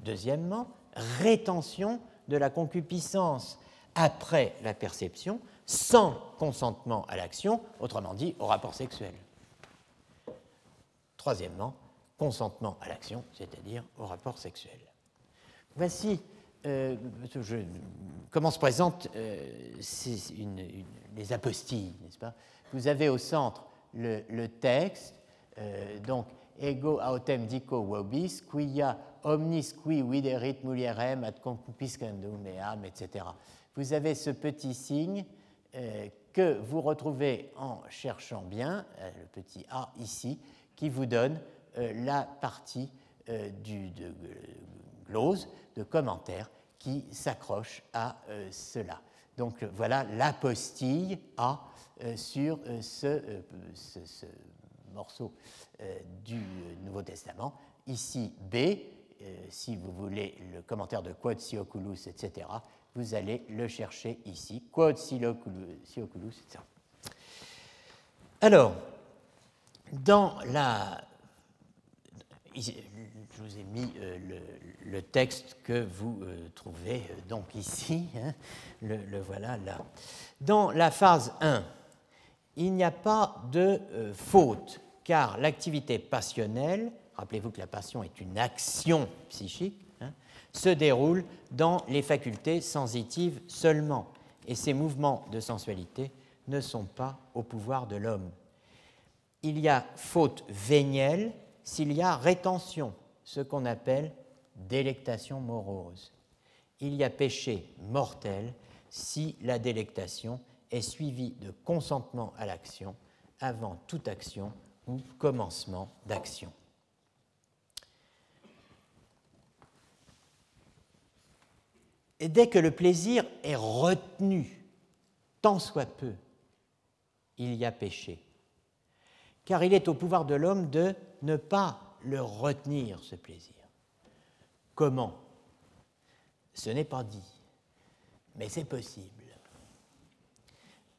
Deuxièmement, rétention de la concupiscence après la perception sans consentement à l'action, autrement dit au rapport sexuel. Troisièmement, consentement à l'action, c'est-à-dire au rapport sexuel. Voici euh, comment se présentent euh, les apostilles, n'est-ce pas? Vous avez au centre le, texte, euh, donc ego autem dico vobis, quia omnis qui viderit mulierem ad concupiscendum eam, etc. Vous avez ce petit signe que vous retrouvez en cherchant bien, euh, le petit a ici, qui vous donne euh, la partie du, de glose, de commentaire, qui s'accroche à cela. Donc voilà l'apostille A sur ce, ce, morceau du Nouveau Testament. Ici B, si vous voulez le commentaire de Quod etc., vous allez le chercher ici. Quod etc. Alors, dans la. Je vous ai mis euh, le, texte que vous euh, trouvez euh, donc ici, hein, le, le, voilà là. Dans la phase 1, il n'y a pas de faute, car l'activité passionnelle rappelez-vous que la passion est une action psychique, se déroule dans les facultés sensitives seulement, et ces mouvements de sensualité ne sont pas au pouvoir de l'homme. Il y a faute vénielle s'il y a rétention, ce qu'on appelle délectation morose. Il y a péché mortel si la délectation est suivie de consentement à l'action avant toute action ou commencement d'action. Dès que le plaisir est retenu, tant soit peu, il y a péché. Car il est au pouvoir de l'homme de ne pas le retenir, ce plaisir. Comment? Ce n'est pas dit, mais c'est possible.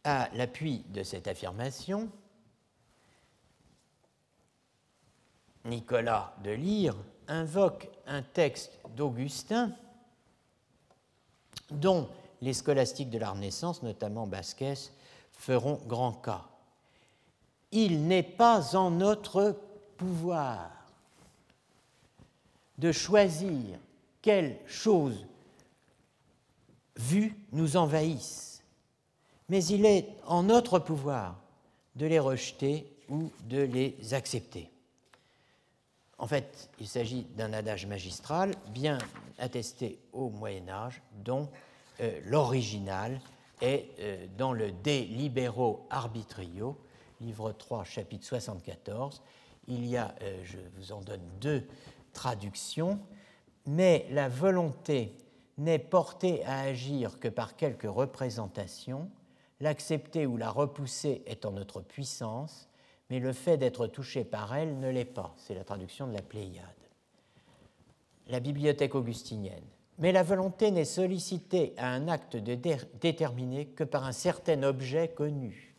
À l'appui de cette affirmation, Nicolas de Lyre invoque un texte d'Augustin dont les scolastiques de la Renaissance, notamment Basquès, feront grand cas. Il n'est pas en notre pouvoir de choisir quelles choses vues nous envahissent, mais il est en notre pouvoir de les rejeter ou de les accepter. En fait, il s'agit d'un adage magistral bien attesté au Moyen Âge, dont euh, l'original est euh, dans le De Libero Arbitrio, livre 3, chapitre 74. Il y a, euh, je vous en donne deux traductions, mais la volonté n'est portée à agir que par quelques représentations, l'accepter ou la repousser est en notre puissance, mais le fait d'être touché par elle ne l'est pas. C'est la traduction de la Pléiade. La bibliothèque augustinienne. Mais la volonté n'est sollicitée à un acte déterminé que par un certain objet connu.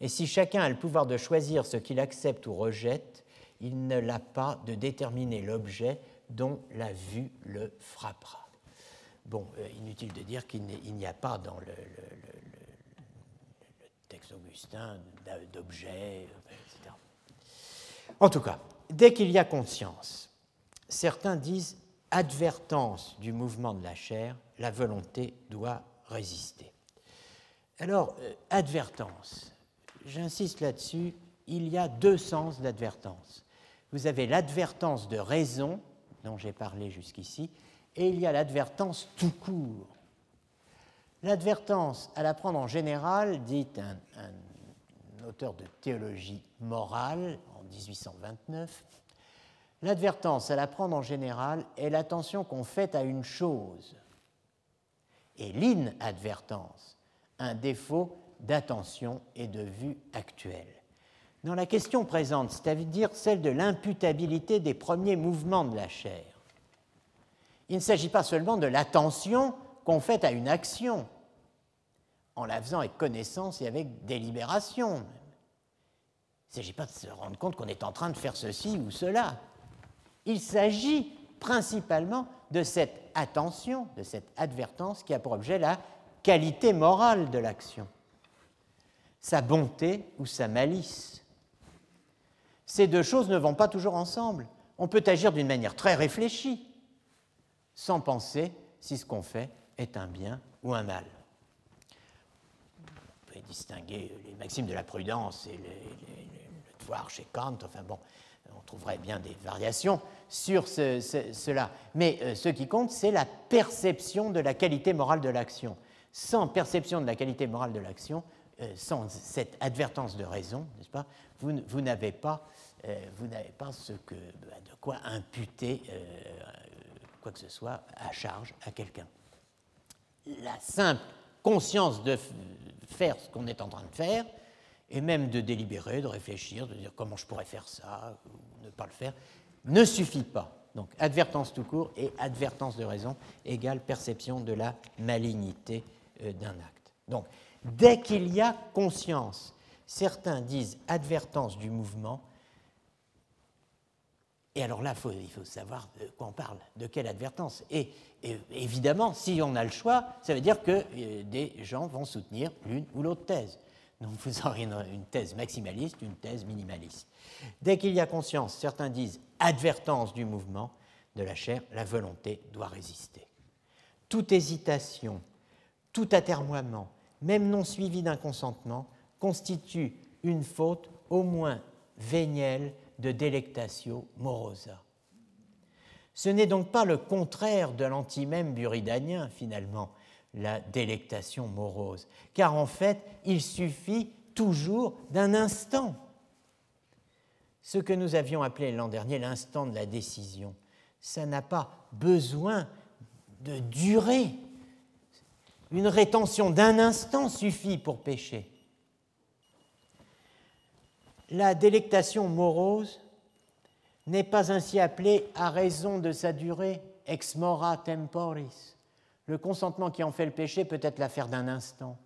Et si chacun a le pouvoir de choisir ce qu'il accepte ou rejette, il ne l'a pas de déterminer l'objet dont la vue le frappera. Bon, euh, inutile de dire qu'il n'y a pas dans le d'objets, etc. En tout cas, dès qu'il y a conscience, certains disent advertance du mouvement de la chair, la volonté doit résister. Alors, euh, advertance, j'insiste là-dessus, il y a deux sens d'advertance. Vous avez l'advertance de raison, dont j'ai parlé jusqu'ici, et il y a l'advertance tout court, L'advertence à la prendre en général, dit un, auteur de théologie morale en 1829, l'advertence à la prendre en général est l'attention qu'on fait à une chose, et l'inadvertance, un défaut d'attention et de vue actuelle. Dans la question présente, c'est-à-dire celle de l'imputabilité des premiers mouvements de la chair, il ne s'agit pas seulement de l'attention qu'on fait à une action, en la faisant avec connaissance et avec délibération. Il ne s'agit pas de se rendre compte qu'on est en train de faire ceci ou cela. Il s'agit principalement de cette attention, de cette advertence qui a pour objet la qualité morale de l'action, sa bonté ou sa malice. Ces deux choses ne vont pas toujours ensemble. On peut agir d'une manière très réfléchie, sans penser si ce qu'on fait est un bien ou un mal. On peut distinguer les maximes de la prudence et le devoir chez Kant, enfin bon, on trouverait bien des variations sur cela. Mais euh, ce qui compte, c'est la perception de la qualité morale de l'action. Sans perception de la qualité morale de l'action, euh, sans cette advertence de raison, n'est-ce pas, vous, n'avez pas, euh, vous n'avez pas ce que, bah, de quoi imputer quoi que ce soit à charge à quelqu'un la simple conscience de faire ce qu'on est en train de faire, et même de délibérer, de réfléchir, de dire comment je pourrais faire ça, ou ne pas le faire, ne suffit pas. Donc advertence tout court et advertence de raison égale perception de la malignité euh, d'un acte. Donc dès qu'il y a conscience, certains disent advertence du mouvement, et alors là, il faut savoir de quoi on parle, de quelle advertence. Évidemment, si on a le choix, ça veut dire que euh, des gens vont soutenir l'une ou l'autre thèse. Donc vous aurez une, thèse maximaliste, une thèse minimaliste. Dès qu'il y a conscience, certains disent advertence du mouvement de la chair, la volonté doit résister. Toute hésitation, tout atermoiement, même non suivi d'un consentement, constitue une faute au moins vénielle de delectatio morosa. Ce n'est donc pas le contraire de l'antimème buridanien, finalement, la délectation morose, car en fait, il suffit toujours d'un instant. Ce que nous avions appelé l'an dernier l'instant de la décision, ça n'a pas besoin de durée. Une rétention d'un instant suffit pour pécher. La délectation morose n'est pas ainsi appelée à raison de sa durée ex mora temporis. Le consentement qui en fait le péché peut être l'affaire d'un instant.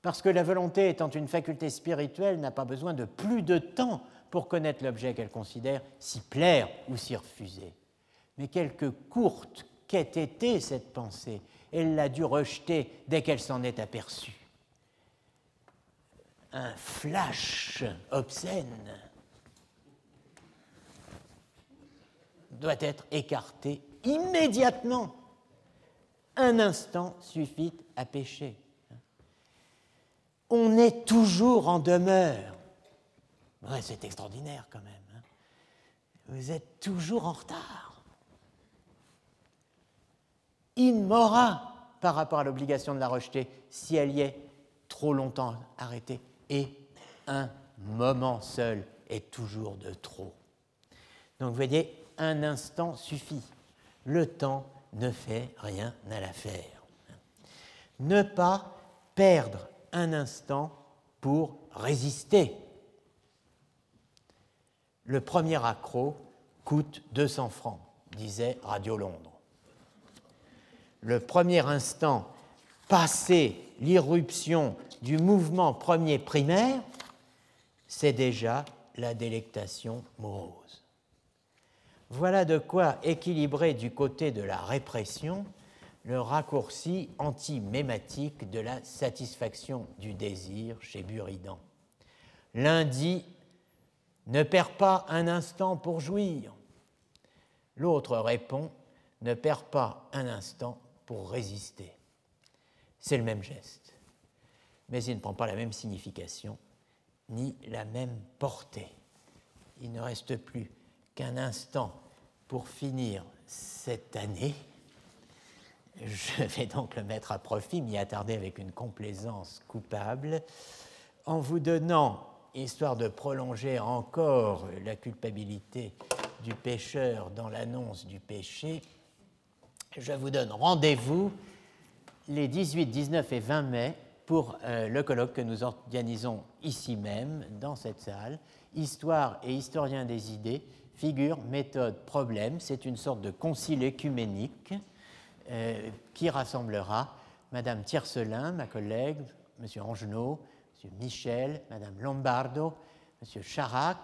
Parce que la volonté étant une faculté spirituelle n'a pas besoin de plus de temps pour connaître l'objet qu'elle considère, s'y plaire ou s'y refuser. Mais quelque courte qu'ait été cette pensée, elle l'a dû rejeter dès qu'elle s'en est aperçue. Un flash obscène doit être écarté immédiatement. Un instant suffit à pécher. On est toujours en demeure. c'est extraordinaire quand même. Hein. Vous êtes toujours en retard. Immora par rapport à l'obligation de la rejeter si elle y est trop longtemps arrêtée. Et un moment seul est toujours de trop. Donc vous voyez, un instant suffit. Le temps ne fait rien à l'affaire. Ne pas perdre un instant pour résister. Le premier accro coûte 200 francs, disait Radio Londres. Le premier instant, passé l'irruption du mouvement premier primaire, c'est déjà la délectation morose. Voilà de quoi équilibrer du côté de la répression le raccourci anti-mématique de la satisfaction du désir chez Buridan. L'un dit Ne perds pas un instant pour jouir. L'autre répond Ne perds pas un instant pour résister. C'est le même geste, mais il ne prend pas la même signification ni la même portée. Il ne reste plus qu'un instant pour finir cette année. Je vais donc le mettre à profit, m'y attarder avec une complaisance coupable, en vous donnant, histoire de prolonger encore la culpabilité du pécheur dans l'annonce du péché, je vous donne rendez-vous les 18, 19 et 20 mai pour euh, le colloque que nous organisons ici même, dans cette salle, Histoire et historien des idées, figure, méthode, problème. C'est une sorte de concile écuménique euh, qui rassemblera Madame Tiercelin, ma collègue, Monsieur Angenot, Monsieur Michel, Madame Lombardo, Monsieur Charac,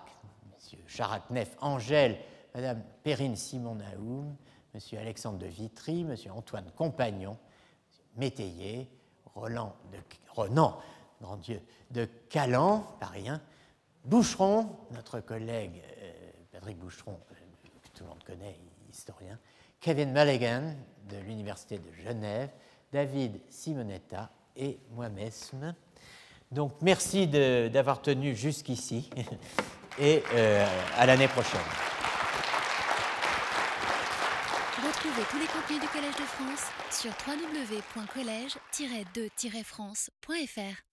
Monsieur Charac-Neff Angèle, Madame Perrine Simon-Naoum, Monsieur Alexandre de Vitry, Monsieur Antoine Compagnon, Monsieur Métayer, Roland de Renan, grand Dieu, de Calan, pas rien, Boucheron, notre collègue Patrick Boucheron, euh, que tout le monde connaît, historien, Kevin Mulligan de l'Université de Genève, David Simonetta et moi-même. Donc merci d'avoir tenu jusqu'ici et euh, à l'année prochaine. Retrouvez tous les contenus du Collège de France sur www.colège-2-france.fr.